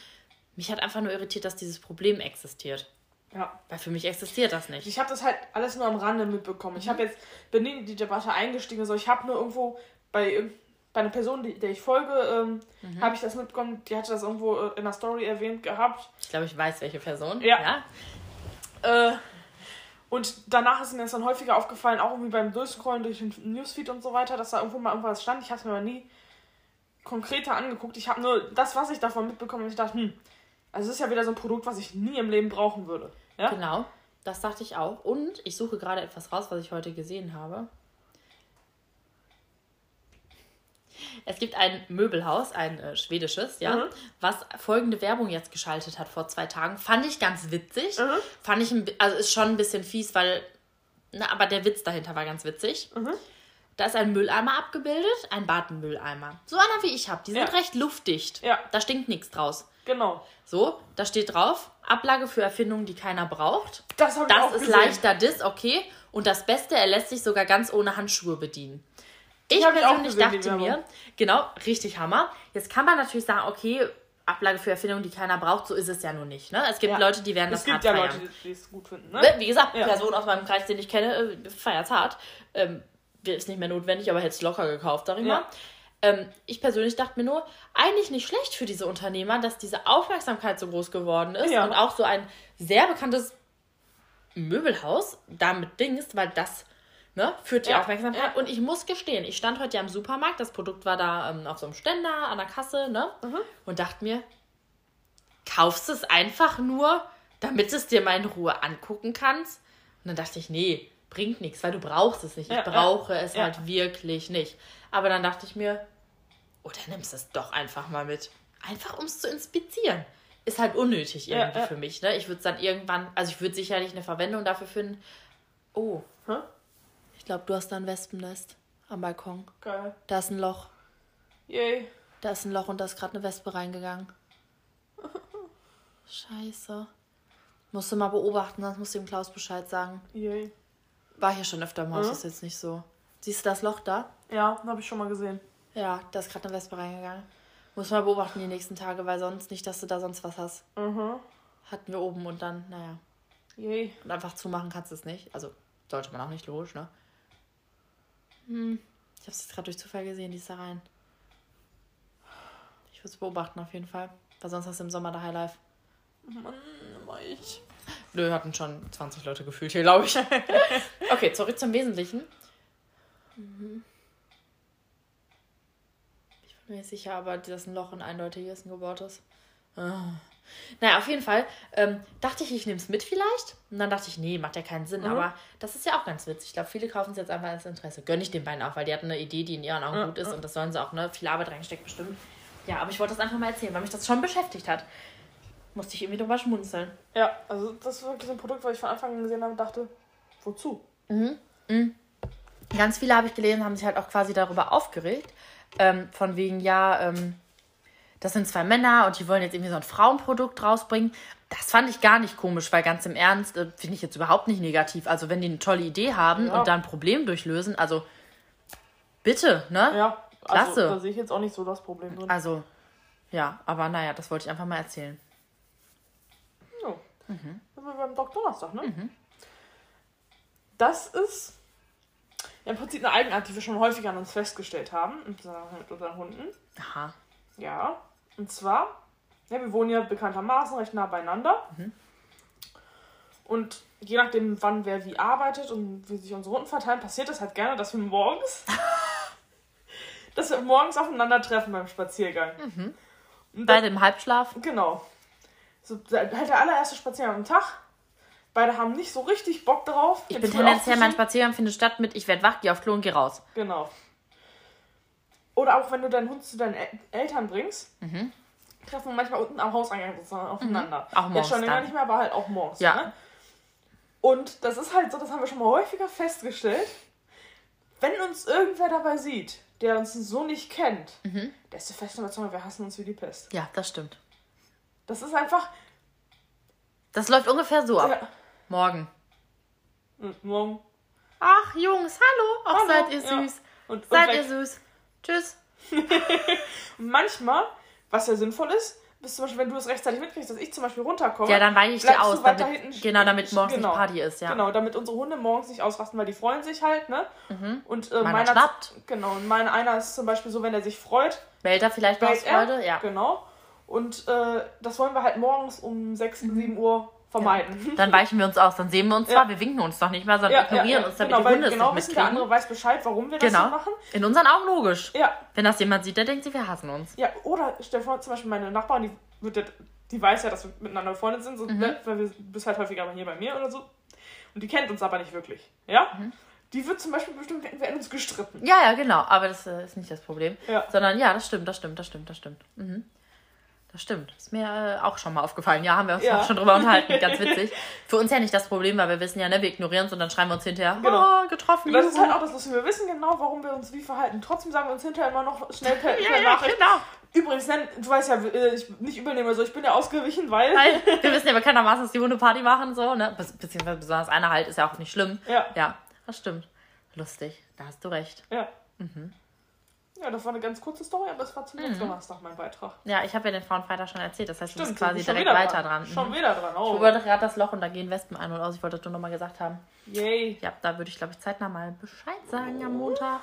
Mich hat einfach nur irritiert, dass dieses Problem existiert. Ja. Weil für mich existiert das nicht. Ich habe das halt alles nur am Rande mitbekommen. Ich habe jetzt, bin nie in die Debatte eingestiegen. So, ich habe nur irgendwo bei, irgend- bei einer Person, die, der ich folge, ähm, Mhm. habe ich das mitbekommen. Die hatte das irgendwo äh, in der Story erwähnt gehabt. Ich glaube, ich weiß, welche Person. Ja. Äh, und danach ist mir das dann häufiger aufgefallen, auch irgendwie beim Durchscrollen durch den Newsfeed und so weiter, dass da irgendwo mal irgendwas stand. Ich habe es mir aber nie konkreter angeguckt. Ich habe nur das, was ich davon mitbekommen habe. Ich dachte, hm, also es ist ja wieder so ein Produkt, was ich nie im Leben brauchen würde. Ja? Genau, das dachte ich auch. Und ich suche gerade etwas raus, was ich heute gesehen habe. Es gibt ein Möbelhaus, ein äh, schwedisches, ja, Mhm. was folgende Werbung jetzt geschaltet hat vor zwei Tagen. Fand ich ganz witzig. Mhm. Fand ich, ein, also ist schon ein bisschen fies, weil, na, aber der Witz dahinter war ganz witzig. Mhm. Da ist ein Mülleimer abgebildet, ein Badenmülleimer. So einer wie ich habe. Die sind Ja. recht luftdicht. Ja. Da stinkt nichts draus. Genau. So, da steht drauf, Ablage für Erfindungen, die keiner braucht. Das habe ich auch Das ist gesehen. leichter Diss, okay. Und das Beste, er lässt sich sogar ganz ohne Handschuhe bedienen. Ich hab ich persönlich die dachte mir, genau, richtig Hammer. Jetzt kann man natürlich sagen, okay, Ablage für Erfindungen, die keiner braucht, so ist es ja nur nicht. Ne? Es gibt Ja. Leute, die werden Es das gibt hart ja feiern. Leute, die es gut finden, ne? Wie gesagt, Ja. Person aus meinem Kreis, den ich kenne, äh, feiert's hart. Ähm, ist nicht mehr notwendig, aber hätte es locker gekauft, sag ich Ja. mal. Ähm, ich persönlich dachte mir nur, eigentlich nicht schlecht für diese Unternehmer, dass diese Aufmerksamkeit so groß geworden ist Ja. und auch so ein sehr bekanntes Möbelhaus damit Dings, weil das ne, führt die Ja, Aufmerksamkeit. ja. Und ich muss gestehen, ich stand heute ja im Supermarkt, das Produkt war da ähm, auf so einem Ständer an der Kasse, ne? Mhm. Und dachte mir, kaufst es einfach nur, damit es dir mal in Ruhe angucken kannst. Und dann dachte ich, nee, bringt nichts, weil du brauchst es nicht. Ich Ja, brauche ja, es halt wirklich nicht. Aber dann dachte ich mir, oder nimmst es doch einfach mal mit. Einfach um es zu inspizieren. Ist halt unnötig irgendwie für mich. Ne? Ich würde es dann irgendwann, also ich würde sicherlich eine Verwendung dafür finden. Oh, Hä? Ich glaube, du hast da ein Wespennest am Balkon. Geil. Da ist ein Loch. Yay. Da ist ein Loch und da ist gerade eine Wespe reingegangen. Scheiße. Musst du mal beobachten, sonst musst du dem Klaus Bescheid sagen. Yay. War hier schon öfter Haus, Mhm. ist jetzt nicht so. Siehst du das Loch da? Ja, habe ich schon mal gesehen. Ja, da ist gerade eine Wespe reingegangen. Muss mal beobachten die nächsten Tage, weil sonst nicht, dass du da sonst was hast. Mhm. Hatten wir oben und dann, naja. Yay. Und einfach zumachen kannst du es nicht. Also sollte man auch nicht, logisch, ne? Hm. Ich hab's jetzt gerade durch Zufall gesehen, die ist da rein. Ich würde es beobachten auf jeden Fall. Weil sonst hast du im Sommer da Highlife. Mann, immer ich. Nö, hatten schon 20 Leute gefühlt hier, glaube ich. okay, zurück zum Wesentlichen. Mhm. Ich bin mir nicht sicher, aber das ein Loch ein eindeutiges ein gebohrtes. Ah. Naja, auf jeden Fall ähm, dachte ich, ich nehme es mit vielleicht. Und dann dachte ich, nee, macht ja keinen Sinn. Mhm. Aber das ist ja auch ganz witzig. Ich glaube, viele kaufen es jetzt einfach als Interesse. Gönne ich den beiden auch, weil die hatten eine Idee, die in ihren Augen Ja, gut ist. Und das sollen sie auch, ne? Viel Arbeit reingesteckt bestimmt. Ja, aber ich wollte das einfach mal erzählen, weil mich das schon beschäftigt hat. Musste ich irgendwie drüber schmunzeln. Ja, also das war wirklich so ein Produkt, was ich von Anfang an gesehen habe und dachte, wozu? Ganz viele habe ich gelesen, haben sich halt auch quasi darüber aufgeregt. Ähm, von wegen, ja, ähm, das sind zwei Männer und die wollen jetzt irgendwie so ein Frauenprodukt rausbringen. Das fand ich gar nicht komisch, weil ganz im Ernst äh, finde ich jetzt überhaupt nicht negativ. Also wenn die eine tolle Idee haben Ja. und da ein Problem durchlösen, also bitte, ne? Ja, also Klasse. da sehe ich jetzt auch nicht so das Problem drin. Also, ja, aber naja, das wollte ich einfach mal erzählen. Ja. Mhm. Das sind wir beim Dr. Donnerstag, ne? Das ist ja, im Prinzip eine Eigenart, die wir schon häufig an uns festgestellt haben mit unseren Hunden. Aha. Ja, und zwar, ja, wir wohnen ja bekanntermaßen recht nah beieinander. Und je nachdem, wann wer wie arbeitet und wie sich unsere Runden verteilen, passiert es halt gerne, dass wir morgens, dass wir morgens aufeinandertreffen beim Spaziergang. Und Bei das, dem Halbschlaf. genau. So, halt der allererste Spaziergang am Tag. Beide haben nicht so richtig Bock drauf. Ich bin tendenziell, mein. Spaziergang findet statt mit, ich werde wach, geh auf Klo und geh raus. Genau. Oder auch wenn du deinen Hund zu deinen El Eltern bringst, treffen wir manchmal unten am Hauseingang sozusagen aufeinander. Mhm. Auch morgens Jetzt schon länger nicht mehr, aber halt auch morgens. Ja. Ne? Und das ist halt so, das haben wir schon mal häufiger festgestellt. Wenn uns irgendwer dabei sieht, der uns so nicht kennt, Mhm. der ist der festen Überzeugung, wir hassen uns wie die Pest. Ja, das stimmt. Das ist einfach. Das läuft ungefähr so ab. Ja, Morgen. und morgen. Ach, Jungs, hallo. Ach, Hallo, seid ihr ja. süß. Und, und Seid weg. ihr süß. Tschüss. Und manchmal, was ja sinnvoll ist, ist zum Beispiel, wenn du es rechtzeitig mitkriegst, dass ich zum Beispiel runterkomme. Ja, dann weiche ich dir aus. Damit, hinten genau, damit morgens genau. nicht Party ist, ja. Genau, damit unsere Hunde morgens nicht ausrasten, weil die freuen sich halt, ne? Und äh, Mhm. Meiner meiner, schnappt. Genau, und mein einer ist zum Beispiel so, wenn er sich freut, Bellt er vielleicht aus bellt er. Freude? Ja. Genau. Und äh, das wollen wir halt morgens um 6, Mhm. 7 Uhr vermeiden. Dann weichen wir uns aus. Dann sehen wir uns Ja. zwar, wir winken uns doch nicht mehr, sondern ignorieren uns, damit genau, die Hunde es genau nicht wissen, der mitkriegen. andere weiß Bescheid, warum wir das Genau. so machen. In unseren Augen logisch. Ja, Wenn das jemand sieht, der denkt sich, wir hassen uns. ja, oder stell dir vor, zum Beispiel meine Nachbarin, die, wird ja, die weiß ja, dass wir miteinander befreundet sind, so, Mhm. ne, weil wir bist halt häufiger hier bei mir oder so. Und die kennt uns aber nicht wirklich. Ja? Mhm. Die wird zum Beispiel bestimmt wir hätten uns gestritten. Ja, ja, genau. Aber das äh, ist nicht das Problem. Ja. Sondern ja, das stimmt, das stimmt, das stimmt, das stimmt. Mhm. Das stimmt. Ist mir äh, auch schon mal aufgefallen. Ja, haben wir uns Ja. auch schon drüber unterhalten. Ganz witzig. Für uns ja nicht das Problem, weil wir wissen ja, ne, wir ignorieren es und dann schreiben wir uns hinterher, Genau. oh, getroffen. Das ist halt auch das Lustige. Wir wissen genau, warum wir uns wie verhalten. Trotzdem sagen wir uns hinterher immer noch schnell per, ja, per ja, Nachricht. genau. Übrigens, du weißt ja, äh, ich nicht übernehme, so ich bin ja ausgewichen, weil. Weil wir wissen ja bekanntermaßen, dass die Hunde Party machen, so, ne? Be beziehungsweise besonders einer halt, ist ja auch nicht schlimm. Ja. Ja, das stimmt. Lustig, da hast du recht. Ja. Ja, das war eine ganz kurze Story, aber das war zum mhm. Donnerstag mein Beitrag. Ja, ich habe ja den Frauenfreitag schon erzählt. Das heißt, du Stimmt, bist quasi direkt weiter dran. dran. Schon Mhm. wieder dran, Ich oh. wollte gerade das Loch und da gehen Wespen ein und aus. Ich wollte das nur nochmal gesagt haben. Yay. Ja, da würde ich, glaube ich, zeitnah mal Bescheid sagen am Montag.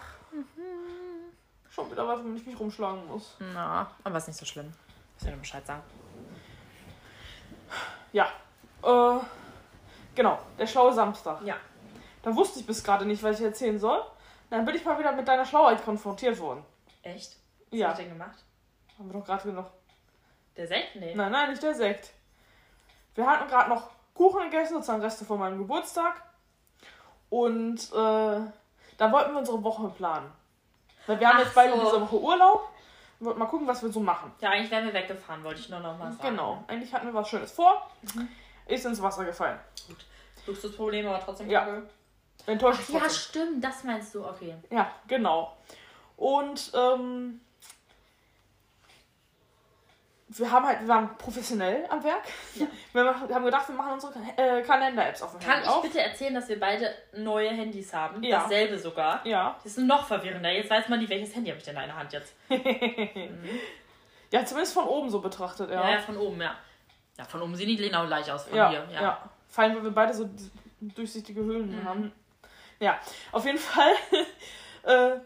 Schon wieder was, womit ich mich rumschlagen muss. Na, aber ist nicht so schlimm. Ich nur Bescheid sagen. Ja. Äh, genau, der schlaue Samstag. Ja. Da wusste ich bis gerade nicht, was ich erzählen soll. Dann bin ich mal wieder mit deiner Schlauheit konfrontiert worden. Echt? Was Ja. hast du denn gemacht? Haben wir doch gerade noch. Der Sekt? Nee. Nein, nein, nicht der Sekt. Wir hatten gerade noch Kuchen gegessen, sozusagen Reste von meinem Geburtstag. Und äh, da wollten wir unsere Woche planen. Weil wir haben Ach jetzt beide so. diese Woche Urlaub. Wir wollten mal gucken, was wir so machen. Ja, eigentlich wären wir weggefahren, wollte ich nur noch mal sagen. Genau. Eigentlich hatten wir was Schönes vor. Mhm. Ist ins Wasser gefallen. Luxusprobleme, aber trotzdem Ja. kacke. Enttäuscht Ja, trotzdem. stimmt, das meinst du, okay. Ja, genau. Und ähm, wir haben halt, wir waren professionell am Werk. Ja. Wir haben gedacht, wir machen unsere äh, Kalender-Apps auf dem Kann Handy ich auf. bitte erzählen, dass wir beide neue Handys haben? Ja. Dasselbe sogar. Ja. Das ist noch verwirrender. Jetzt weiß man nicht, welches Handy habe ich denn in der Hand jetzt. ja, zumindest von oben so betrachtet, Ja, ja. ja, von oben, ja. Ja, von oben sehen die genau gleich aus von Ja, hier. ja. Ja. Vor allem, weil wir beide so durchsichtige Höhlen Mhm. haben. Ja, auf jeden Fall. äh,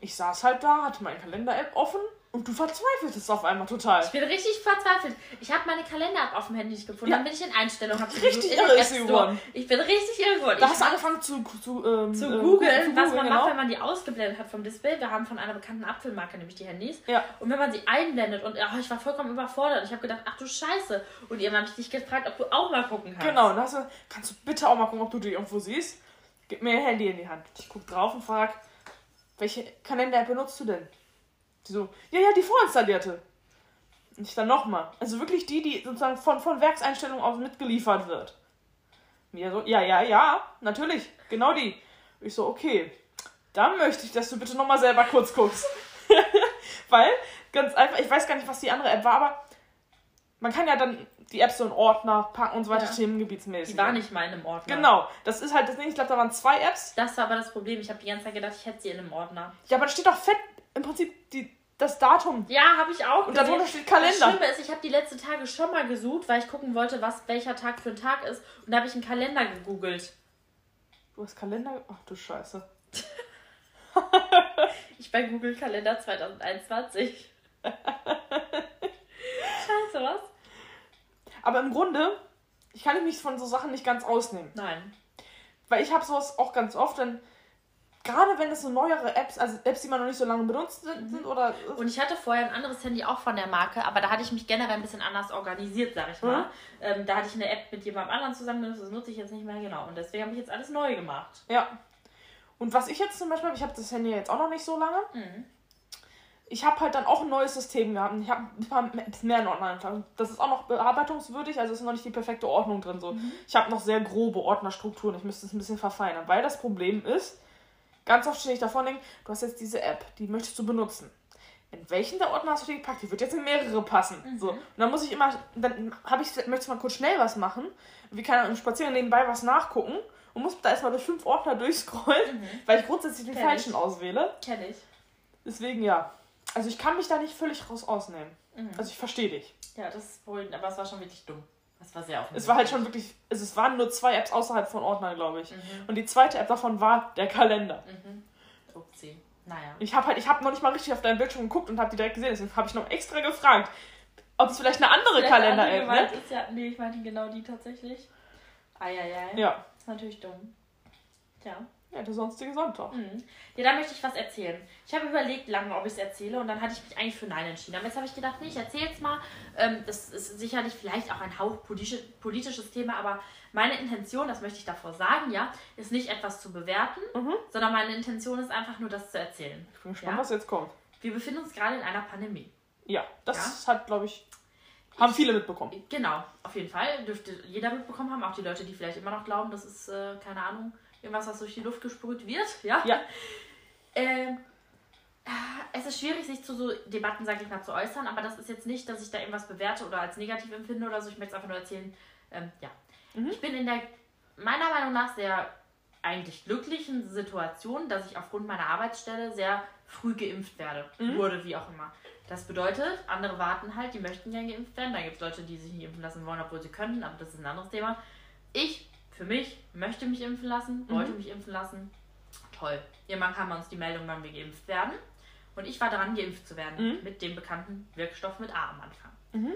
ich saß halt da, hatte meine Kalender-App offen und du verzweifeltest auf einmal total. Ich bin richtig verzweifelt. Ich habe meine Kalender-App auf dem Handy nicht gefunden. Ja. Dann bin ich in Einstellungen. Hab sie Richtig in irre ist sie geworden. Ich bin richtig irre geworden. Da Ich hast du angefangen zu, zu, ähm, zu äh, googeln, was man genau. macht, wenn man die ausgeblendet hat vom Display. Wir haben von einer bekannten Apfelmarke nämlich die Handys. Ja. Und wenn man sie einblendet und oh, ich war vollkommen überfordert. Ich habe gedacht, ach du Scheiße. Und irgendwann habe ich dich gefragt, ob du auch mal gucken kannst. Genau, und da hast du, kannst du bitte auch mal gucken, ob du die irgendwo siehst. Gib mir ihr Handy in die Hand. Ich guck drauf und frag, welche Kalender-App benutzt du denn? Die so, ja, ja, die vorinstallierte. Und ich dann nochmal. Also wirklich die, die sozusagen von, von Werkseinstellungen aus mitgeliefert wird. Mir so, ja, ja, ja, natürlich, genau die. Ich so, okay, dann möchte ich, dass du bitte nochmal selber kurz guckst. Weil, ganz einfach, ich weiß gar nicht, was die andere App war, aber man kann ja dann die Apps so in Ordner packen und so weiter, Ja. themengebietsmäßig. Die war nicht mal in einem Ordner. Genau, das ist halt das Ding. Ich glaube, da waren zwei Apps. Das war aber das Problem. Ich habe die ganze Zeit gedacht, ich hätte sie in einem Ordner. Ja, aber da steht doch fett im Prinzip die, das Datum. Ja, habe ich auch. Und darunter steht Kalender. Das Schlimme ist, ich habe die letzten Tage schon mal gesucht, weil ich gucken wollte, was welcher Tag für ein Tag ist. Und da habe ich einen Kalender gegoogelt. Du hast Kalender. Ach du Scheiße. Ich bei Google Kalender 2021. Scheiße, was? Aber im Grunde, ich kann mich von so Sachen nicht ganz ausnehmen. Nein. Weil ich habe sowas auch ganz oft, denn gerade wenn es so neuere Apps, also Apps, die man noch nicht so lange benutzt sind, sind oder. Und ich hatte vorher ein anderes Handy auch von der Marke, aber da hatte ich mich generell ein bisschen anders organisiert, sag ich mal. Mhm. Ähm, da hatte ich eine App mit jemandem anderen zusammen benutzt, das nutze ich jetzt nicht mehr genau. Und deswegen habe ich jetzt alles neu gemacht. Ja. Und was ich jetzt zum Beispiel habe, ich habe das Handy jetzt auch noch nicht so lange. Mhm. Ich habe halt dann auch ein neues System gehabt. Ich habe ein paar mehr in Ordner eingetragen. Das ist auch noch bearbeitungswürdig, also ist noch nicht die perfekte Ordnung drin. So. Ich habe noch sehr grobe Ordnerstrukturen. Ich müsste es ein bisschen verfeinern. Weil das Problem ist, ganz oft stehe ich davor und denke, du hast jetzt diese App, die möchtest du benutzen. In welchen der Ordner hast du die gepackt? Die wird jetzt in mehrere passen. So. Und dann muss ich immer, dann habe ich, möchte ich mal kurz schnell was machen. Wie kann ich im Spazieren nebenbei was nachgucken und muss da erstmal durch fünf Ordner durchscrollen, weil ich grundsätzlich den Kenn falschen ich. auswähle. Kenne ich. Deswegen ja. Also ich kann mich da nicht völlig raus ausnehmen. Mhm. Also ich verstehe dich. Ja, das ist wohl, aber es war schon wirklich dumm. Das war sehr offensichtlich. Es war halt schon wirklich, also es waren nur zwei Apps außerhalb von Ordnern, glaube ich. Mhm. Und die zweite App davon war der Kalender. Upsi. Naja. Ich habe halt, ich habe noch nicht mal richtig auf deinen Bildschirm geguckt und habe die direkt gesehen. Deswegen habe ich noch extra gefragt, ob es vielleicht eine andere Kalender-App ne? ist ja, nee, ich meinte genau die tatsächlich. Eieiei. Ja. Ist natürlich dumm. Tja. Ja, der sonstige Sonntag. Mhm. Ja, da möchte ich was erzählen. Ich habe überlegt lange, ob ich es erzähle und dann hatte ich mich eigentlich für Nein entschieden. Aber jetzt habe ich gedacht, nee, ich erzähle es mal. Ähm, das ist sicherlich vielleicht auch ein Hauch politische, politisches Thema, aber meine Intention, das möchte ich davor sagen, ja, ist nicht etwas zu bewerten, Mhm. sondern meine Intention ist einfach nur das zu erzählen. Ich bin gespannt, Ja? was jetzt kommt. Wir befinden uns gerade in einer Pandemie. Ja, das hat, glaube ich, haben viele mitbekommen. Genau, auf jeden Fall. Dürfte jeder mitbekommen haben, auch die Leute, die vielleicht immer noch glauben, das ist, äh, keine Ahnung, irgendwas, was durch die Luft gesprüht wird. Ja. Ja. Ähm, äh, es ist schwierig, sich zu so Debatten, sage ich mal, zu äußern, aber das ist jetzt nicht, dass ich da irgendwas bewerte oder als negativ empfinde oder so. Ich möchte es einfach nur erzählen. Ähm, ja. Mhm. Ich bin in der, meiner Meinung nach, sehr eigentlich glücklichen Situation, dass ich aufgrund meiner Arbeitsstelle sehr früh geimpft werde. Wurde, wie auch immer. Das bedeutet, andere warten halt, die möchten gerne geimpft werden. Dann gibt es Leute, die sich nicht impfen lassen wollen, obwohl sie könnten, aber das ist ein anderes Thema. Ich, für mich, möchte mich impfen lassen, wollte mich impfen lassen. Toll. Irgendwann kam uns die Meldung, wann wir geimpft werden. Und ich war dran, geimpft zu werden mit dem bekannten Wirkstoff mit A am Anfang.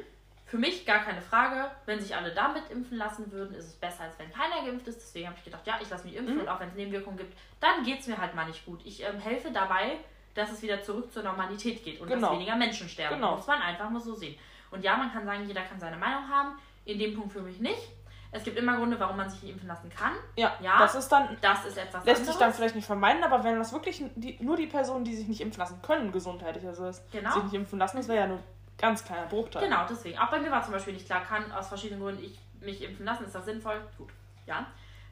Für mich gar keine Frage. Wenn sich alle damit impfen lassen würden, ist es besser, als wenn keiner geimpft ist. Deswegen habe ich gedacht, ja, ich lasse mich impfen und auch wenn es Nebenwirkungen gibt, dann geht es mir halt mal nicht gut. Ich ähm, helfe dabei, dass es wieder zurück zur Normalität geht und Genau. dass weniger Menschen sterben. Genau. Muss man einfach mal so sehen. Und ja, man kann sagen, jeder kann seine Meinung haben. In dem Punkt für mich nicht. Es gibt immer Gründe, warum man sich nicht impfen lassen kann. Ja, Ja. das ist dann, Das ist etwas lässt sich anderes. dann vielleicht nicht vermeiden, aber wenn das wirklich die, nur die Personen, die sich nicht impfen lassen können, gesundheitlich, also das, Genau. sich nicht impfen lassen, das wäre ja nur ein ganz kleiner Bruchteil. Genau, deswegen. Auch bei mir war zum Beispiel nicht klar, kann aus verschiedenen Gründen ich mich impfen lassen. Ist das sinnvoll? Gut. Ja.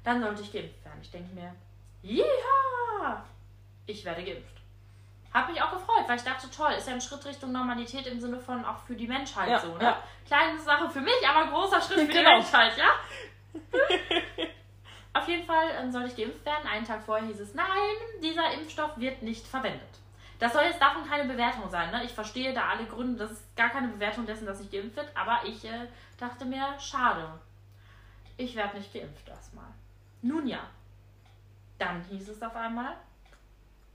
Dann sollte ich geimpft werden. Ich denke mir, ja, ich werde geimpft. Hab mich auch gefreut, weil ich dachte, toll, ist ja ein Schritt Richtung Normalität im Sinne von auch für die Menschheit Ja, so, ne? ja. Kleine Sache für mich, aber großer Schritt für die Genau. Menschheit, ja? Auf jeden Fall ähm, sollte ich geimpft werden. Einen Tag vorher hieß es, nein, dieser Impfstoff wird nicht verwendet. Das soll jetzt davon keine Bewertung sein. Ne? Ich verstehe da alle Gründe. Das ist gar keine Bewertung dessen, dass ich geimpft wird. Aber ich äh, dachte mir, schade. Ich werde nicht geimpft erstmal. Nun ja. Dann hieß es auf einmal,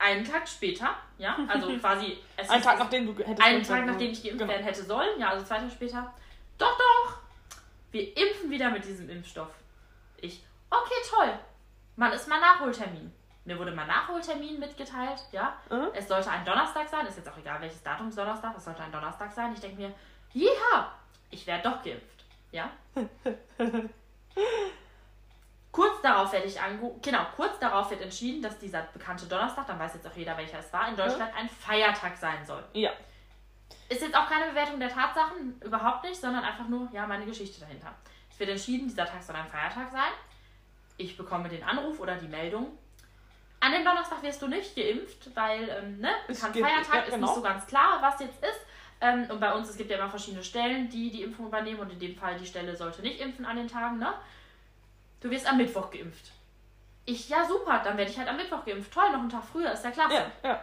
einen Tag später, ja, also quasi. Es Einen Tag, nachdem du hättest einen Tag, nachdem ich geimpft Genau. werden hätte sollen, ja, also zwei Tage später. Doch, doch! Wir impfen wieder mit diesem Impfstoff. Ich, okay, toll. Wann ist mein Nachholtermin? Mir wurde mein Nachholtermin mitgeteilt, ja. Mhm. Es sollte ein Donnerstag sein, ist jetzt auch egal, welches Datum ist Donnerstag, es sollte ein Donnerstag sein. Ich denke mir, ja, ich werde doch geimpft, ja. Kurz darauf werde ich angerufen, genau, kurz darauf wird entschieden, dass dieser bekannte Donnerstag, dann weiß jetzt auch jeder, welcher es war, in Deutschland ein Feiertag sein soll. Ja. Ist jetzt auch keine Bewertung der Tatsachen, überhaupt nicht, sondern einfach nur, ja, meine Geschichte dahinter. Es wird entschieden, dieser Tag soll ein Feiertag sein. Ich bekomme den Anruf oder die Meldung. An dem Donnerstag wirst du nicht geimpft, weil, ähm, ne, Es bekannt Feiertag ja, ist genau. nicht so ganz klar, was jetzt ist. Ähm, und bei uns, es gibt ja immer verschiedene Stellen, die die Impfung übernehmen und in dem Fall die Stelle sollte nicht impfen an den Tagen, ne? Du wirst am Mittwoch geimpft. Ich, ja super, dann werde ich halt am Mittwoch geimpft. Toll, noch einen Tag früher, ist ja klasse. Ja, ja.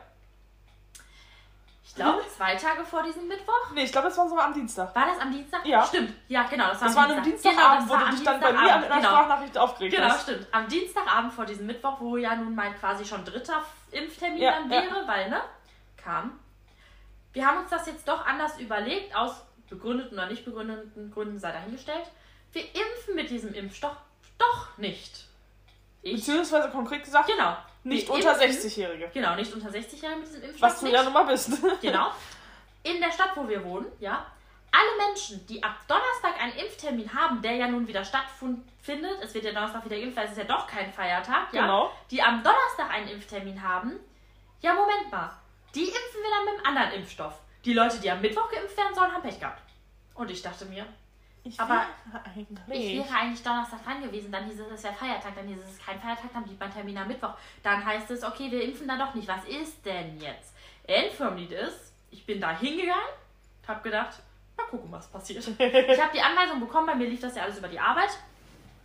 Ich glaube, zwei Tage vor diesem Mittwoch. Nee, ich glaube, es war sogar am Dienstag. War das am Dienstag? Ja. Stimmt. Ja, genau. Das war, Das am war am Dienstag. Dienstagabend, genau, wo das du dich am dann bei mir Dienstagabend, mit einer genau. Sprachnachricht aufgeregt Genau, hast. stimmt. Am Dienstagabend vor diesem Mittwoch, wo ja nun mein quasi schon dritter Impftermin Ja, dann ja. wäre, weil, ne, kam. Wir haben uns das jetzt doch anders überlegt, aus begründeten oder nicht begründeten Gründen sei dahingestellt. Wir impfen mit diesem Impfstoff doch nicht. Ich, Beziehungsweise konkret gesagt, genau. nicht unter impfen- 60-Jährige. Genau, nicht unter 60-Jährigen mit diesem Impfstoff. Was du nicht. ja nun mal bist. Genau. In der Stadt, wo wir wohnen, ja. Alle Menschen, die ab Donnerstag einen Impftermin haben, der ja nun wieder stattfindet, es wird ja Donnerstag wieder geimpft, weil es ist ja doch kein Feiertag, ja. Genau. Die am Donnerstag einen Impftermin haben, ja, Moment mal. Die impfen wir dann mit einem anderen Impfstoff. Die Leute, die am Mittwoch geimpft werden sollen, haben Pech gehabt. Und ich dachte mir, Ich Aber ich wäre eigentlich Donnerstag dran gewesen, dann hieß es, es wäre Feiertag, dann hieß es, es ist kein Feiertag, dann blieb mein Termin am Mittwoch. Dann heißt es, okay, wir impfen dann doch nicht. Was ist denn jetzt? Endfirmlied ist, ich bin da hingegangen, hab gedacht, mal gucken, was passiert. ich habe die Anweisung bekommen, bei mir lief das ja alles über die Arbeit.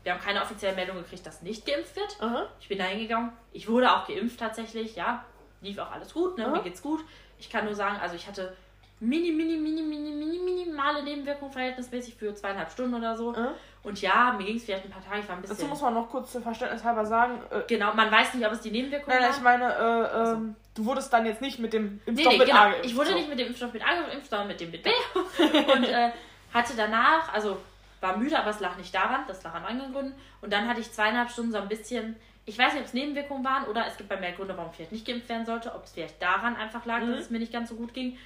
Wir haben keine offizielle Meldung gekriegt, dass nicht geimpft wird. Aha. Ich bin da hingegangen. Ich wurde auch geimpft tatsächlich, ja. Lief auch alles gut, ne? Mhm. Mir geht's gut. Ich kann nur sagen, also ich hatte mini, mini, mini, mini, mini, minimale Nebenwirkungen verhältnismäßig für zweieinhalb Stunden oder so. Mhm. Und ja, mir ging es vielleicht ein paar Tage, ich war ein bisschen. Dazu muss man noch kurz zur Verständnis halber sagen. Äh, genau, man weiß nicht, ob es die Nebenwirkungen nein, nein, ich meine, äh, ähm, du wurdest dann jetzt nicht mit dem Nee, Impfstoff nee, mit genau. A geimpft. Ich wurde nicht mit dem Impfstoff mit A geimpft, sondern mit dem mit B. Und äh, hatte danach, also war müde, aber es lag nicht daran, das lag an anderen Gründen. Und dann hatte ich zweieinhalb Stunden so ein bisschen, ich weiß nicht, ob es Nebenwirkungen waren oder es gibt bei mir Gründe, warum ich vielleicht nicht geimpft werden sollte, ob es vielleicht daran einfach lag, Mhm. dass es mir nicht ganz so gut ging.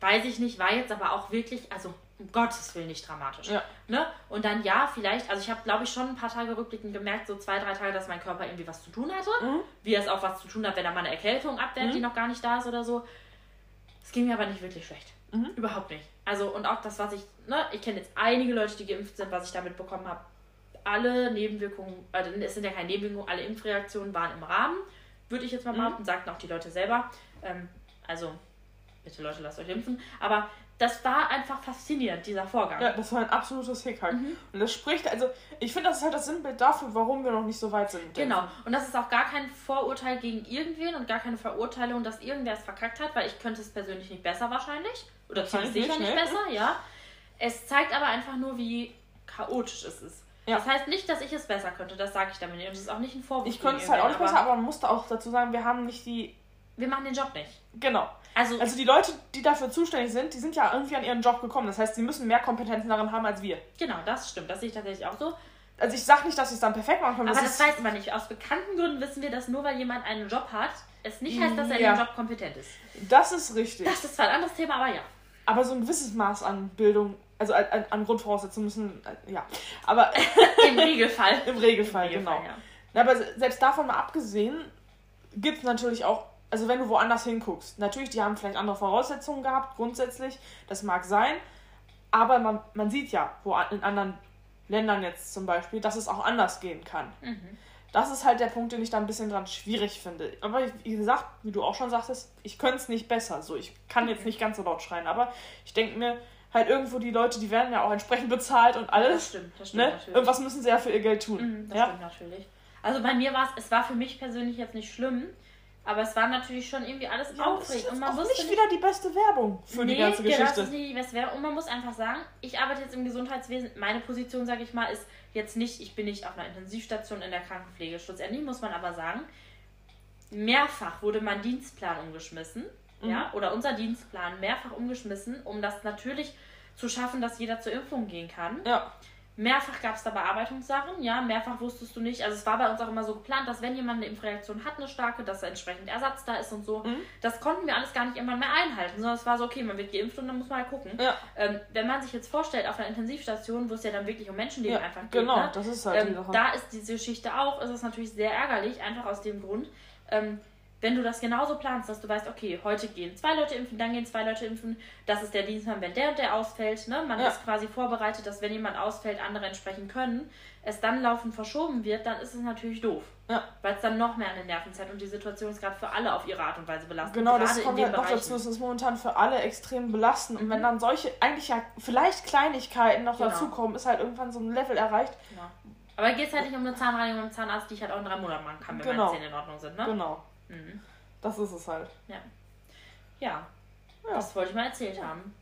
Weiß ich nicht, war jetzt aber auch wirklich, also um Gottes Willen nicht dramatisch. Ja. Ne? Und dann ja, vielleicht, also ich habe glaube ich schon ein paar Tage rückblickend gemerkt, so zwei, drei Tage, dass mein Körper irgendwie was zu tun hatte. Mhm. Wie es auch was zu tun hat, wenn er mal eine Erkältung abwehrt, Mhm. die noch gar nicht da ist oder so. Es ging mir aber nicht wirklich schlecht. Mhm. Überhaupt nicht. Also, und auch das, was ich, ne, ich kenne jetzt einige Leute, die geimpft sind, was ich damit bekommen habe. Alle Nebenwirkungen, also es sind ja keine Nebenwirkungen, alle Impfreaktionen waren im Rahmen, würde ich jetzt mal Mhm. behaupten, sagten auch die Leute selber. Ähm, also, bitte Leute, lasst euch impfen. Aber das war einfach faszinierend, dieser Vorgang. Ja, das war ein absolutes Hickhack. Und das spricht, also ich finde, das ist halt das Sinnbild dafür, warum wir noch nicht so weit sind. Genau. Und das ist auch gar kein Vorurteil gegen irgendwen und gar keine Verurteilung, dass irgendwer es verkackt hat, weil ich könnte es persönlich nicht besser wahrscheinlich. Oder ziemlich sicher nicht, nicht, ne? besser, ja. Es zeigt aber einfach nur, wie chaotisch es ist. Ja. Das heißt nicht, dass ich es besser könnte, das sage ich damit nicht. Und es ist auch nicht ein Vorwurf. Ich könnte es halt auch nicht besser, aber man musste auch dazu sagen, wir haben nicht die. Wir machen den Job nicht. Genau. Also, Also die Leute, die dafür zuständig sind, die sind ja irgendwie an ihren Job gekommen. Das heißt, sie müssen mehr Kompetenzen darin haben als wir. genau, das stimmt. Das sehe ich tatsächlich auch so. Also ich sag nicht, dass sie es dann perfekt machen können. Aber das ist, weiß man nicht. Aus bekannten Gründen wissen wir, dass nur weil jemand einen Job hat, es nicht heißt, dass er in Ja. dem Job kompetent ist. das ist richtig. Das ist zwar ein anderes Thema, aber ja. Aber so ein gewisses Maß an Bildung, also an, an- Grundvoraussetzungen müssen, äh, ja. Aber Im Regelfall. im Regelfall, Im genau. Regelfall, ja. Na, aber se- selbst davon mal abgesehen, gibt es natürlich auch, also wenn du woanders hinguckst, natürlich, die haben vielleicht andere Voraussetzungen gehabt, grundsätzlich, das mag sein, aber man, man sieht ja, wo in anderen Ländern jetzt zum Beispiel, dass es auch anders gehen kann. Mhm. Das ist halt der Punkt, den ich da ein bisschen dran schwierig finde. Aber wie gesagt, wie du auch schon sagtest, ich könnte es nicht besser. So, ich kann jetzt nicht ganz so laut schreien, aber ich denke mir, halt irgendwo die Leute, die werden ja auch entsprechend bezahlt und Das alles. stimmt, das stimmt Ne? natürlich. Irgendwas müssen sie ja für ihr Geld tun. Mhm, das ja? stimmt natürlich. Also bei mir war es, es war für mich persönlich jetzt nicht schlimm, aber es war natürlich schon irgendwie alles Ja, das ist aufregend. Und man auch nicht wieder die beste Werbung für die ganze genau, das Geschichte. ist nicht die beste Werbung. Und man muss einfach sagen, ich arbeite jetzt im Gesundheitswesen. Meine Position, sage ich mal, ist jetzt nicht, ich bin nicht auf einer Intensivstation in der Krankenpflege. Schlussendlich muss man aber sagen, mehrfach wurde mein Dienstplan umgeschmissen. Mhm. Ja, oder unser Dienstplan mehrfach umgeschmissen, um das natürlich zu schaffen, dass jeder zur Impfung gehen kann. Ja, Mehrfach gab es da Bearbeitungssachen, ja, mehrfach wusstest du nicht. Also es war bei uns auch immer so geplant, dass wenn jemand eine Impfreaktion hat, eine starke, dass entsprechend Ersatz da ist und so. Mhm. Das konnten wir alles gar nicht immer mehr einhalten, sondern es war so, okay, man wird geimpft und dann muss man halt gucken. ja, Ähm, wenn man sich jetzt vorstellt, auf einer Intensivstation, wo es ja dann wirklich um Menschenleben ja einfach geht, genau, ne? das ist halt ähm, da ist diese Geschichte auch, ist es natürlich sehr ärgerlich, einfach aus dem Grund, ähm, wenn du das genauso planst, dass du weißt, okay, heute gehen zwei Leute impfen, dann gehen zwei Leute impfen, das ist der Dienstplan, wenn der und der ausfällt, ne? man Ja. ist quasi vorbereitet, dass wenn jemand ausfällt, andere entsprechend können, es dann laufend verschoben wird, dann ist es natürlich doof. Ja. Weil es dann noch mehr an den Nerven zerrt und die Situation ist gerade für alle auf ihre Art und Weise belastend. Genau, das kommt in halt noch dazu. Es ist momentan für alle extrem belastend. Und Mhm. wenn dann solche, eigentlich ja vielleicht Kleinigkeiten noch Genau. dazukommen, ist halt irgendwann so ein Level erreicht. Genau. Aber geht es halt nicht um eine Zahnreinigung und einen Zahnarzt, die ich halt auch in drei Monaten machen kann, wenn Genau. meine Zähne in Ordnung sind. Ne? Genau, Mhm. das ist es halt. Ja. Ja. Das wollte ich mal erzählt haben.